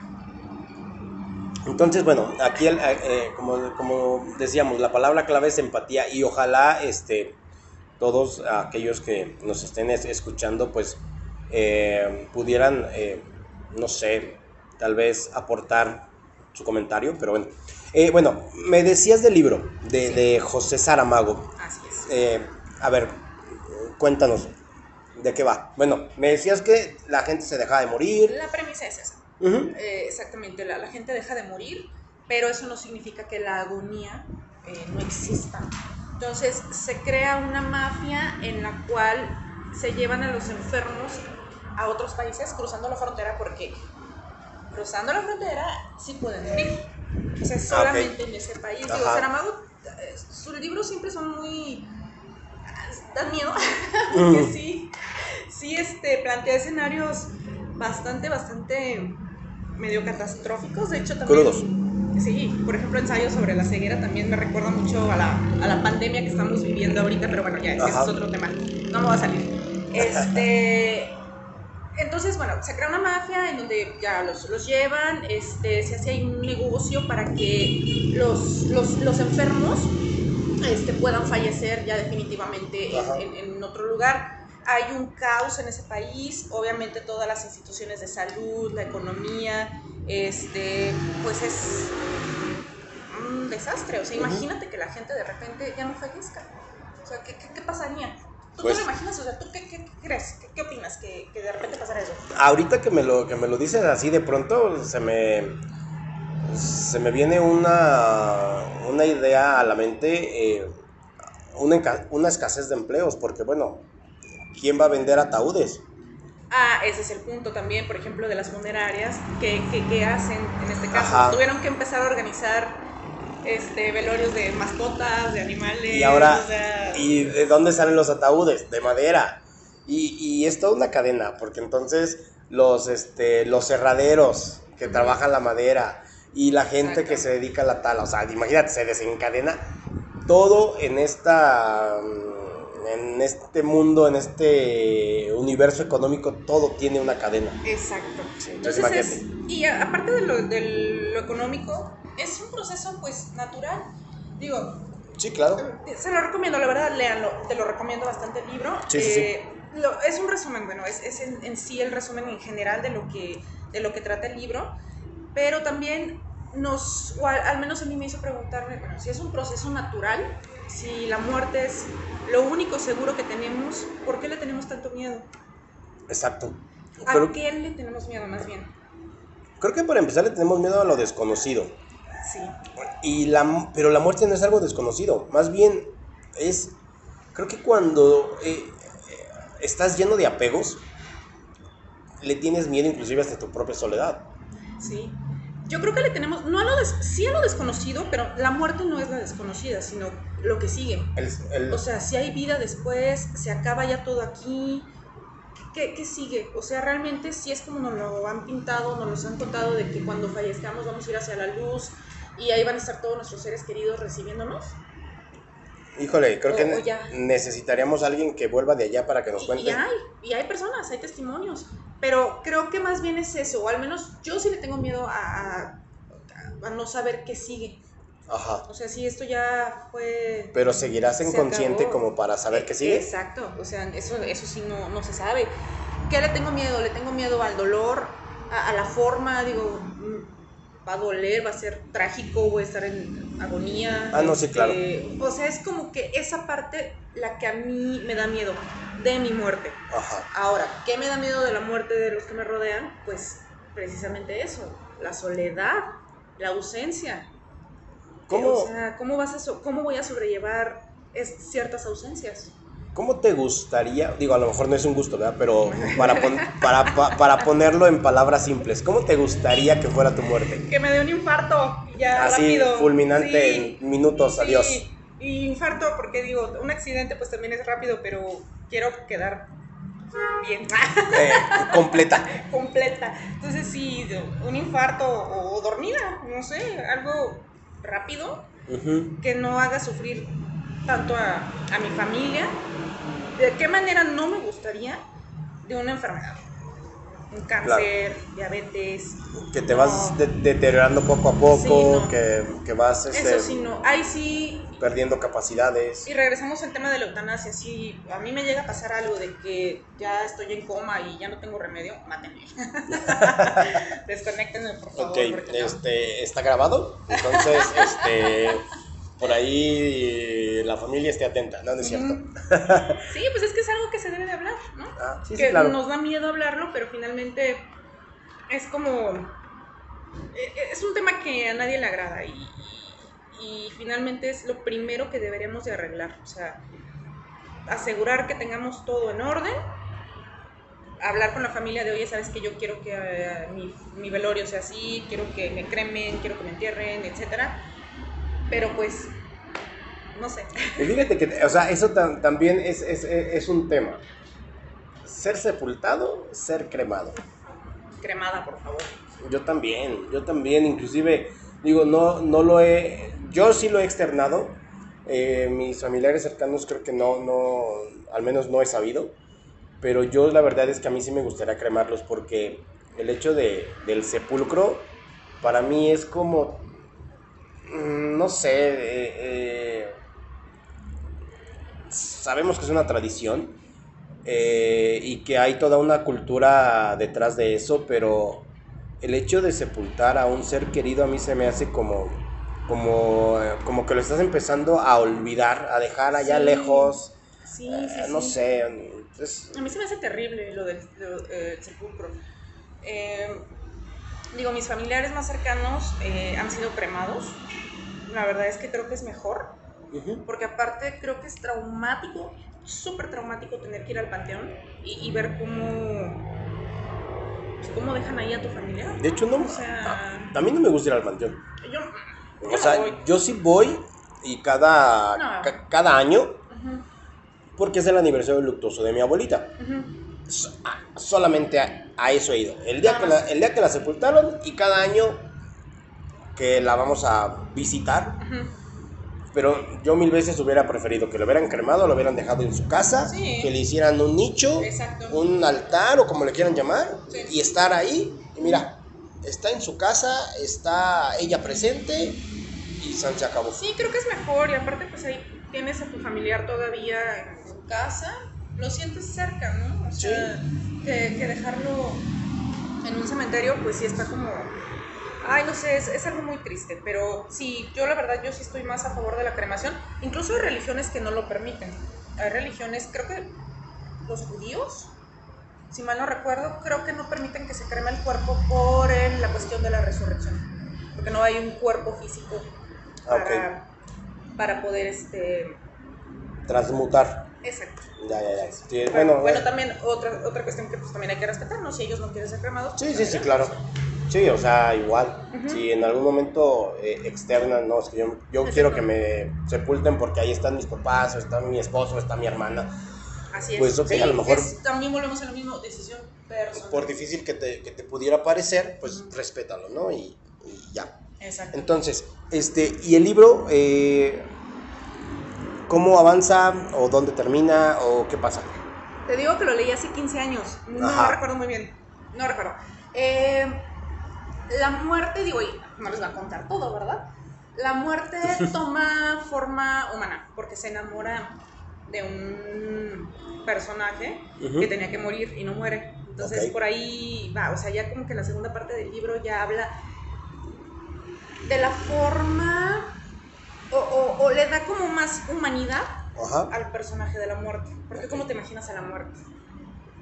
Entonces, bueno, aquí el- eh, como, como decíamos, la palabra clave es empatía y ojalá este, todos aquellos que nos estén es- escuchando, pues eh, pudieran, eh, no sé, tal vez aportar su comentario, pero bueno. Eh, bueno, me decías del libro de, Sí. de José Saramago. Así es. A ver, cuéntanos, ¿de qué va? Bueno, me decías que la gente se dejaba de morir. La premisa es esa. Exactamente, la, la gente deja de morir, pero eso no significa que la agonía eh, no exista. Entonces se crea una mafia en la cual se llevan a los enfermos a otros países cruzando la frontera porque cruzando la frontera sí pueden morir. O sea, solamente en ese país. Digo. Saramago, eh, sus libros siempre son muy... dan miedo, porque sí, sí este, plantea escenarios bastante, bastante medio catastróficos. De hecho, también... Crudos. Sí, por ejemplo, ensayo sobre la ceguera también me recuerda mucho a la, a la pandemia que estamos viviendo ahorita, pero bueno, ya ese es otro tema. No me va a salir. Este. Entonces, bueno, se crea una mafia en donde ya los, los llevan, este, se hace ahí un negocio para que los, los, los enfermos este, puedan fallecer ya definitivamente Ajá. en, en- en otro lugar. Hay un caos en ese país, obviamente todas las instituciones de salud, la economía, este, pues es un desastre. O sea, imagínate que la gente de repente ya no fallezca. O sea, ¿qué, qué, qué pasaría? ¿Tú Pues- te lo imaginas? O sea, ¿tú qué, qué- crees? ¿Qué, opinas que, que de repente pasara eso? Ahorita que me lo que me lo dices así de pronto se me se me viene una una idea a la mente eh, una, una escasez de empleos porque bueno quién va a vender ataúdes Ah, ese es el punto también, por ejemplo, de las funerarias, que, que, que hacen en este caso. Ajá. Tuvieron que empezar a organizar este, velorios de mascotas, de animales. y ahora o sea, y de dónde salen los ataúdes de madera y, y es toda una cadena porque entonces los este los cerraderos que trabajan la madera y la gente Exacto. que se dedica a la tala o sea imagínate se desencadena todo en esta mm, en este mundo en este universo económico todo tiene una cadena Exacto. Sí, Entonces entonces es, y a- aparte de lo, de lo económico, es un proceso pues natural. Digo, sí claro se lo recomiendo, la verdad, léanlo, te lo recomiendo bastante el libro. Sí, sí, sí. Eh, lo- es un resumen, bueno, es, es en, en sí el resumen en general de lo que, de lo que trata el libro, pero también nos, o al, al menos a mí me hizo preguntarme, bueno, si es un proceso natural, si la muerte es lo único seguro que tenemos, ¿por qué le tenemos tanto miedo? exacto ¿A qué le tenemos miedo más bien? creo que para empezar le tenemos miedo a lo desconocido Sí. Y la, pero la muerte no es algo desconocido, más bien es, creo que cuando eh, eh, estás lleno de apegos, le tienes miedo inclusive hasta tu propia soledad. Sí. Yo creo que le tenemos, no a lo des- sí a lo desconocido, pero la muerte no es la desconocida, sino lo que sigue. El, el- O sea, si hay vida después, se acaba ya todo aquí, ¿qué, qué sigue? O sea, realmente sí es como nos lo han pintado, nos los han contado de que cuando fallezcamos vamos a ir hacia la luz y ahí van a estar todos nuestros seres queridos recibiéndonos. híjole, creo o- que o necesitaríamos a alguien que vuelva de allá para que nos Y, cuente. y hay, y hay personas, hay testimonios, pero creo que más bien es eso, o al menos yo sí le tengo miedo a, a- a no saber qué sigue. Ajá. O sea, si esto ya fue... Pero seguirás Se inconsciente acabó. como para saber qué sigue. Exacto, o sea, eso, eso sí no, no se sabe. ¿Qué le tengo miedo? Le tengo miedo al dolor, a, a la forma, digo, mm, va a doler, va a ser trágico, voy a estar en agonía. Ah, no, sí, claro. O sea, es como que esa parte la que a mí me da miedo de mi muerte. Ajá. Ahora, ¿qué me da miedo de la muerte de los que me rodean? Pues precisamente eso, la soledad, la ausencia. ¿Cómo? O sea, ¿cómo, vas a so- ¿cómo voy a sobrellevar ciertas ausencias. ¿Cómo te gustaría, digo, a lo mejor no es un gusto, ¿verdad? Pero para, para, para, ponerlo en palabras simples, ¿cómo te gustaría que fuera tu muerte? Que me dé un infarto, ya Así, fulminante en minutos, adiós. Y infarto, porque digo, un accidente pues también es rápido, pero quiero quedar bien. Eh, completa. completa. Entonces sí, un infarto o, dormida, no sé, algo rápido que no haga sufrir tanto a, a mi familia. ¿De qué manera no me gustaría de una enfermedad? un cáncer, diabetes. Que te vas deteriorando poco a poco, que, que, vas... Este, Eso sí, no. Ahí sí... Perdiendo capacidades. Y regresamos al tema de la eutanasia. Si a mí me llega a pasar algo de que ya estoy en coma y ya no tengo remedio, mátenme. Desconéctenme, por favor. Ok, este, ¿está grabado? Entonces, este por ahí la familia esté atenta, ¿no? es cierto? sí, pues es que es algo que se debe de hablar, ¿no? Ah, sí, que claro. nos da miedo hablarlo, pero finalmente es como... E, e, es un tema que a nadie le agrada y, y finalmente es lo primero que deberíamos de arreglar, o sea, asegurar que tengamos todo en orden, hablar con la familia de, oye, sabes que yo quiero que eh, mi, mi, velorio sea así, quiero que me cremen, quiero que me entierren, etcétera pero pues, no sé. fíjate que, o sea, eso también es, es, es, un tema. Ser sepultado, ser cremado. Cremada, por favor. Yo también, yo también, inclusive, digo, no, no lo he, yo sí lo he externado, eh, mis familiares cercanos creo que no, no, al menos no he sabido, pero yo la verdad es que a mí sí me gustaría cremarlos porque el hecho de, del sepulcro para mí es como Mm, no sé, eh, eh, sabemos que es una tradición y que hay toda una cultura detrás de eso, pero el hecho de sepultar a un ser querido a mí se me hace como, como, como que lo estás empezando a olvidar, a dejar allá lejos. Sí, sí, no sé. a mí se me hace terrible lo del, sepulcro. digo, mis familiares más cercanos han sido cremados la verdad es que creo que es mejor, porque aparte creo que es traumático, súper traumático tener que ir al panteón y, ver cómo, pues, cómo dejan ahí a tu familia. De hecho, no, a, mí no me gusta ir al panteón. Yo, o sea, yo sí voy y cada, cada año, porque es el aniversario luctuoso de mi abuelita. solamente a, eso he ido. El día, que el día que la sepultaron y cada año que la vamos a visitar. Pero yo mil veces hubiera preferido que lo hubieran cremado, lo hubieran dejado en su casa, que le hicieran un nicho, un altar o como le quieran llamar, y estar ahí. Y mira, está en su casa, está ella presente y se acabó. Sí, creo que es mejor y aparte pues ahí tienes a tu familiar todavía en su casa, lo sientes cerca, ¿no? O sea, que, que dejarlo en un cementerio pues sí está como Ay, no sé, es, algo muy triste, pero sí, yo la verdad, yo sí estoy más a favor de la cremación. Incluso hay religiones que no lo permiten. Hay religiones, creo que los judíos, si mal no recuerdo, creo que no permiten que se creme el cuerpo por la cuestión de la resurrección. Porque no hay un cuerpo físico ah, para, poder este... transmutar. Exacto. Ya, ya, ya. bueno, bueno, también otra, otra cuestión que pues, también hay que respetar, ¿no? Si ellos no quieren ser cremados. Sí, sí, sí, claro. Sí, o sea, igual. Si en algún momento eh, externan, no, es que yo, yo quiero que me sepulten porque ahí están mis papás, o está mi esposo, o está mi hermana. Así es. Pues ok, a lo mejor. también volvemos a la misma decisión personal. Por difícil que te, que te pudiera parecer, pues respétalo, ¿no? Y, ya. Exacto. Entonces, este, ¿y el libro eh, cómo avanza o dónde termina o qué pasa? Te digo que lo leí hace 15 años. No recuerdo muy bien. No recuerdo. Eh la muerte, digo, y no les va a contar todo, ¿verdad? La muerte toma forma humana, porque se enamora de un personaje que tenía que morir y no muere. Entonces por ahí va, o sea, ya como que la segunda parte del libro ya habla de la forma o, le da como más humanidad al personaje de la muerte. Porque ¿cómo te imaginas a la muerte?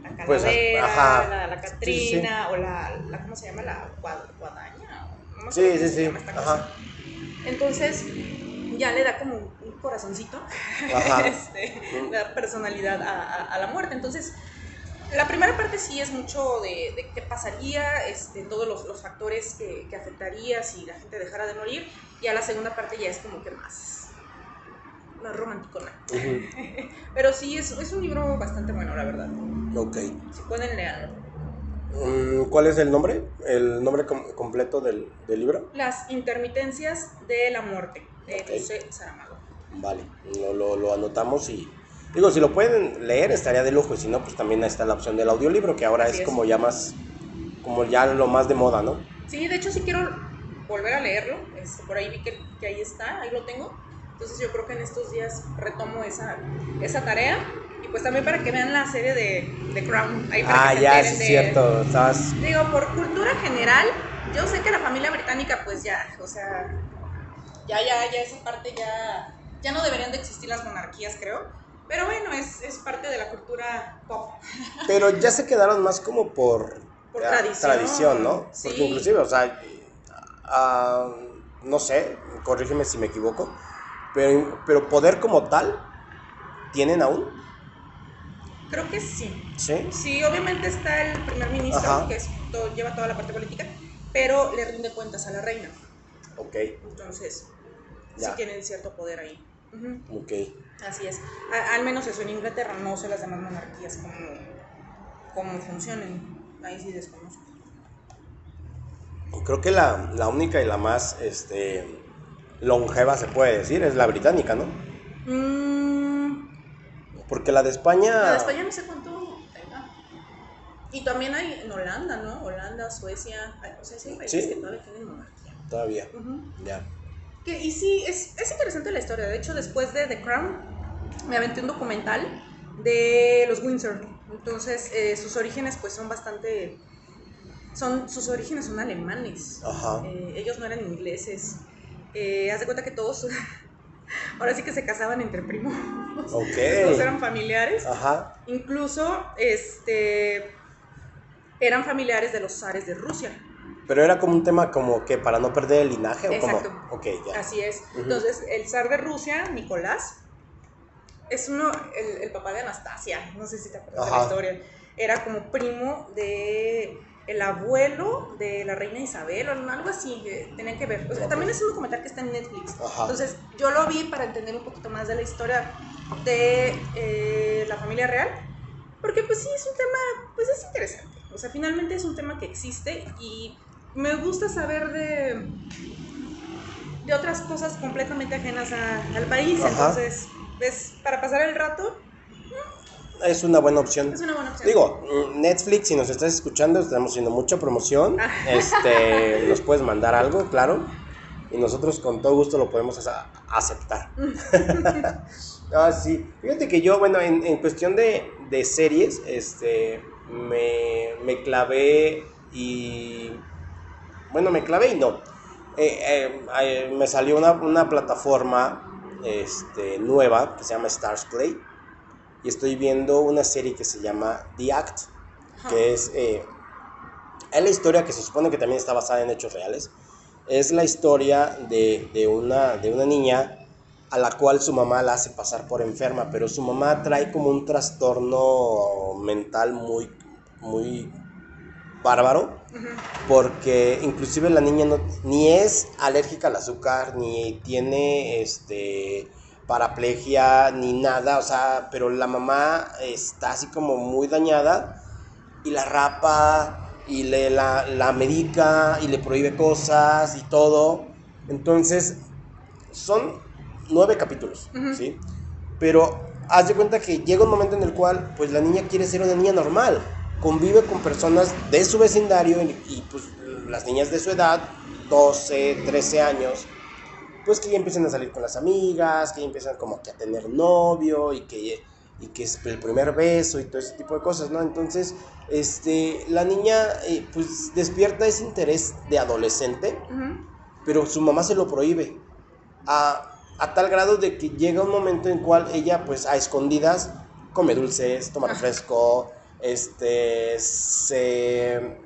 la pues, calavera, la, la, Catrina, o la, la, ¿cómo se llama? La guadaña. No sí, sí, sí. Ajá. Entonces, ya le da como corazoncito, este, la personalidad a, a- a la muerte. Entonces, la primera parte sí es mucho de, de qué pasaría, este, todos los, los factores que, que afectaría si la gente dejara de morir. Y a la segunda parte ya es como que más, más romanticona. Ujú. Pero sí, es, es un libro bastante bueno, la verdad. Ok. Si pueden leerlo. Mm, ¿Cuál es el nombre? ¿El nombre com- completo del, del libro? Las intermitencias de la muerte, de. José Saramago. Vale, lo, lo, lo anotamos y... Digo, si lo pueden leer estaría de lujo y si no, pues también está la opción del audiolibro, que ahora es es. como ya más... Como ya lo más de moda, ¿no? Sí, de hecho sí quiero volver a leerlo. Este, por ahí vi que, que ahí está, ahí lo tengo. Entonces yo creo que en estos días retomo esa, esa tarea. Y pues también para que vean la serie de, de Crown. Ahí para Ah, que ya, sí es cierto. Estabas... Digo, por cultura general, yo sé que la familia británica pues ya, o sea, ya, ya, ya esa parte ya, ya no deberían de existir las monarquías, creo. Pero bueno, es, es parte de la cultura pop. Pero ya se quedaron más como por... Por tradición, ¿no? sí. Porque inclusive, o sea, ah, no sé, corrígeme si me equivoco, pero, pero poder como tal, ¿tienen aún? Creo que sí. ¿Sí? Sí, obviamente está el primer ministro, Ajá. que es todo- lleva toda la parte política, pero le rinde cuentas a la reina. Ok, Entonces, Ya. sí tienen cierto poder ahí. Ujú, ok. Así es. A- al menos eso, en Inglaterra no sé las demás monarquías cómo, cómo funcionen. Ahí sí desconozco. Creo que la, la única y la más este, longeva se puede decir es la británica, ¿no? Mm, Porque la de España... la de España no sé cuánto tenga. Y también hay en Holanda, ¿no? Holanda, Suecia. ay, O sea, sí hay países Sí. que todavía tienen monarquía. Todavía, ya. Que, y sí, es, es interesante la historia. De hecho, después de The Crown, me aventé un documental de los Windsor. Entonces, eh, sus orígenes, pues, son bastante. Son, sus orígenes son alemanes. Ajá. Eh, ellos no eran ingleses. Eh, haz de cuenta que todos. Ahora sí que se casaban entre primos. Ok. Todos eran familiares. Ajá. Incluso, este. Eran familiares de los zares de Rusia. Pero era como un tema como que para no perder el linaje o como... Exacto. Ok, ya. Así es. Entonces, el zar de Rusia, Nicolás, es uno, el, el papá de Anastasia, no sé si te acuerdas de Ajá. la historia, era como primo de el abuelo de la reina Isabel o algo así, que tenían que ver. O sea, también es un documental que está en Netflix. Ajá. Entonces, yo lo vi para entender un poquito más de la historia de eh, la familia real, porque pues sí, es un tema, pues es interesante. O sea, finalmente es un tema que existe y me gusta saber de de otras cosas completamente ajenas a- al país. Ajá. Entonces, pues, para pasar el rato, Es una buena opción. es una buena opción. Digo, Netflix, si nos estás escuchando, estamos haciendo mucha promoción. Ah. Este, nos puedes mandar algo, claro. Y nosotros con todo gusto lo podemos ace- aceptar. ah, sí. Fíjate que yo, bueno, en, en cuestión de, de series, este, me, me clavé y... Bueno, me clavé y no. Eh, eh, eh, me salió una, una plataforma este, nueva que se llama Stars Play y estoy viendo una serie que se llama The Act, que es, es la historia que se supone que también está basada en hechos reales. Es la historia de, de una, de una niña a la cual su mamá la hace pasar por enferma, pero su mamá trae como un trastorno mental muy, muy bárbaro, porque inclusive la niña no, ni es alérgica al azúcar, ni tiene este paraplegia, ni nada, o sea, pero la mamá está así como muy dañada y la rapa y le, la, la medica y le prohíbe cosas y todo. Entonces, son nueve capítulos. ¿sí? Pero haz de cuenta que llega un momento en el cual, pues la niña quiere ser una niña normal. Convive con personas de su vecindario y, y, pues las niñas de su edad, 12, 13 años, pues que ya empiezan a salir con las amigas, que ya empiezan como que a tener novio y que, y que es el primer beso y todo ese tipo de cosas, ¿no? Entonces, este, la niña eh, pues despierta ese interés de adolescente pero su mamá se lo prohíbe. A, a tal grado de que llega un momento en cual ella, pues a escondidas, come dulces, toma refresco, este, se,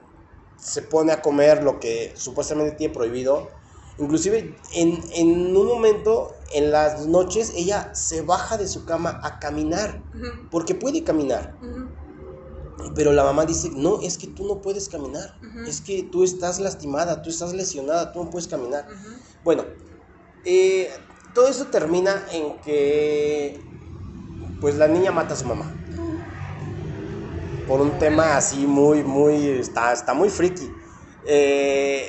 se pone a comer lo que supuestamente tiene prohibido. Inclusive en, en un momento en las noches ella se baja de su cama a caminar, porque puede caminar. Pero la mamá dice, no, es que tú no puedes caminar, es que tú estás lastimada, tú estás lesionada, tú no puedes caminar. Bueno, eh, todo eso termina en que pues la niña mata a su mamá. Por un tema así muy, muy, está, está muy friki. Eh,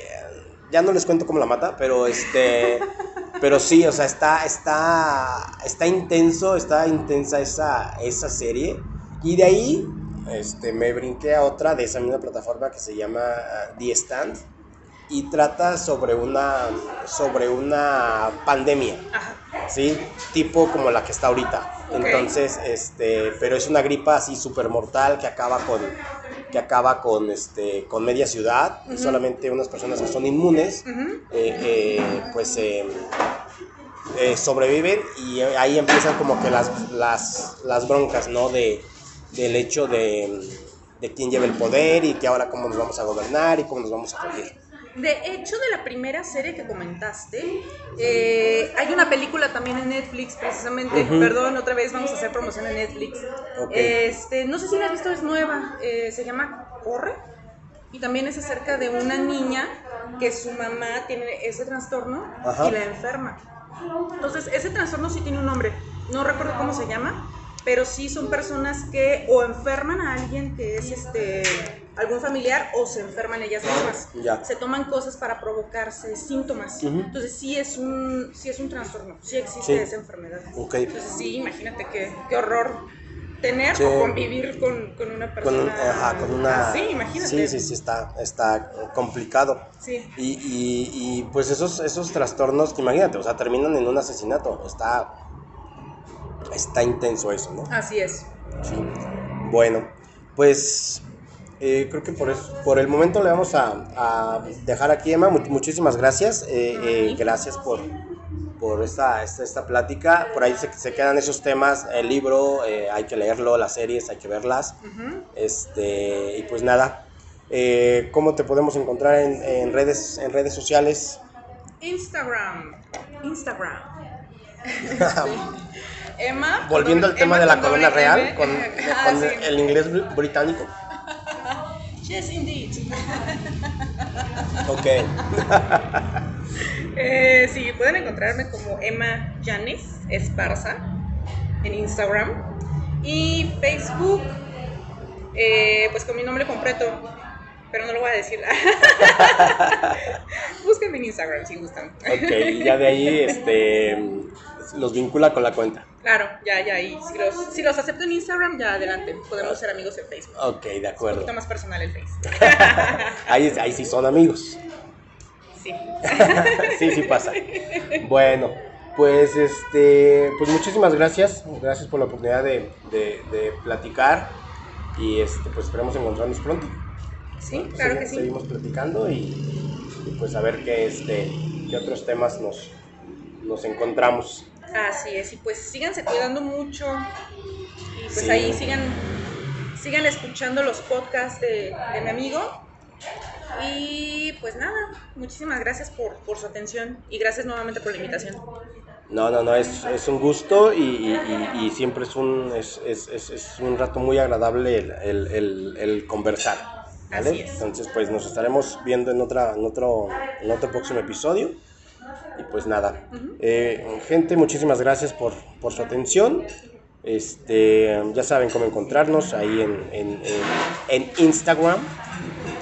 ya no les cuento cómo la mata, pero este, pero sí, o sea, está, está, está intenso, está intensa esa, esa serie. Y de ahí, este, me brinqué a otra de esa misma plataforma que se llama ah, The Stand y trata sobre una, sobre una pandemia. Ajá. ¿sí? Tipo como la que está ahorita. Entonces, este, pero es una gripa así súper mortal que acaba con, que acaba con, este, con media ciudad y solamente unas personas que son inmunes, eh, eh, pues eh, sobreviven y ahí empiezan como que las, las, las broncas, ¿no? De, del hecho de, de quién lleva el poder y que ahora cómo nos vamos a gobernar y cómo nos vamos a regir. De hecho, de la primera serie que comentaste, eh, hay una película también en Netflix, precisamente. Ujú. Perdón, otra vez vamos a hacer promoción en Netflix. Ok. Este, no sé si la has visto, es nueva. eh, se llama Corre. Y también es acerca de una niña que su mamá tiene ese trastorno Ajá. y la enferma. Entonces, ese trastorno sí tiene un nombre. No recuerdo cómo se llama, pero sí son personas que o enferman a alguien que es este algún familiar o se enferman ellas mismas. Ya. Se toman cosas para provocarse síntomas. Entonces, sí es un sí es un trastorno, sí existe Sí. esa enfermedad. Entonces, sí, imagínate qué, qué horror tener Sí. o convivir con, con una Con, persona. ajá, con una... así, imagínate. Sí, sí, sí, está, está complicado. Sí. Y, y, y, pues esos, esos trastornos, imagínate, o sea, terminan en un asesinato. Está, está intenso eso, ¿no? Así es. Sí. Bueno, pues eh, creo que por, eso, por el momento le vamos a, a dejar aquí, Emma. Mu- muchísimas gracias. eh, eh, gracias por, por esta, esta, esta plática. Por ahí se, se quedan esos temas. El libro, hay que leerlo, las series, hay que verlas. Este, y pues nada, ¿cómo te podemos encontrar en, en redes, en redes sociales? Instagram. Instagram. Emma. Volviendo al tema Emma de la corona real, con, Ah, con sí. el inglés br- británico. Yes, indeed. Ok, Eh, sí, pueden encontrarme como Emma Janis Esparza en Instagram y Facebook, eh, pues con mi nombre completo, pero no lo voy a decir. Búsquenme en Instagram si gustan. ok, ya de ahí este, los vincula con la cuenta. Claro, ya, ya, y si los, si los acepto en Instagram, ya adelante, podemos ser amigos en Facebook. Ok, de Un acuerdo. poquito más personal el Facebook. Ahí, ahí sí son amigos. Sí. Sí, sí pasa. Bueno, pues este, pues muchísimas gracias. Gracias por la oportunidad de, de- de platicar. Y este, pues esperamos encontrarnos pronto. Sí, claro que sí. Seguimos platicando y, y, pues a ver qué, este, qué otros temas nos, nos encontramos. Así es, y pues síganse cuidando mucho y pues Sí. ahí sigan, sigan escuchando los podcasts de, de mi amigo. Y pues nada, muchísimas gracias por, por su atención y gracias nuevamente por la invitación. No, no, no, es, es un gusto y, y- y- y siempre es un, es, es- es- un rato muy agradable el, el- el- el conversar. ¿vale? Así es. Entonces, pues nos estaremos viendo en, otra, en, otro, en otro próximo episodio. Y pues nada. Eh, gente, muchísimas gracias por, por su atención. Este, ya saben cómo encontrarnos ahí en, en- en- en Instagram,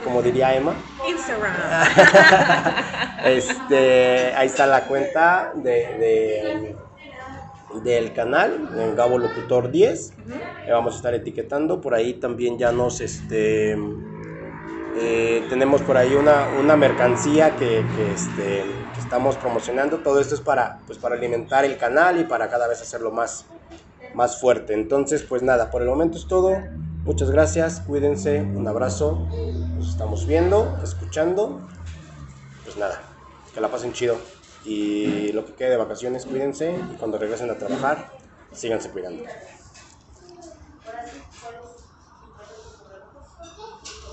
como diría Emma. Instagram. Este, ahí está la cuenta de, de- del canal, en Gabo Locutor 10. Ujú. Le vamos a estar etiquetando. Por ahí también ya nos, este, eh, tenemos por ahí una, una mercancía que, que, este, estamos promocionando. Todo esto es para, pues, para alimentar el canal y para cada vez hacerlo más, más fuerte. Entonces, pues nada, por el momento es todo. Muchas gracias, cuídense, un abrazo. Nos estamos viendo, escuchando. Pues nada, que la pasen chido. Y lo que quede de vacaciones, cuídense. Y cuando regresen a trabajar, síganse cuidando.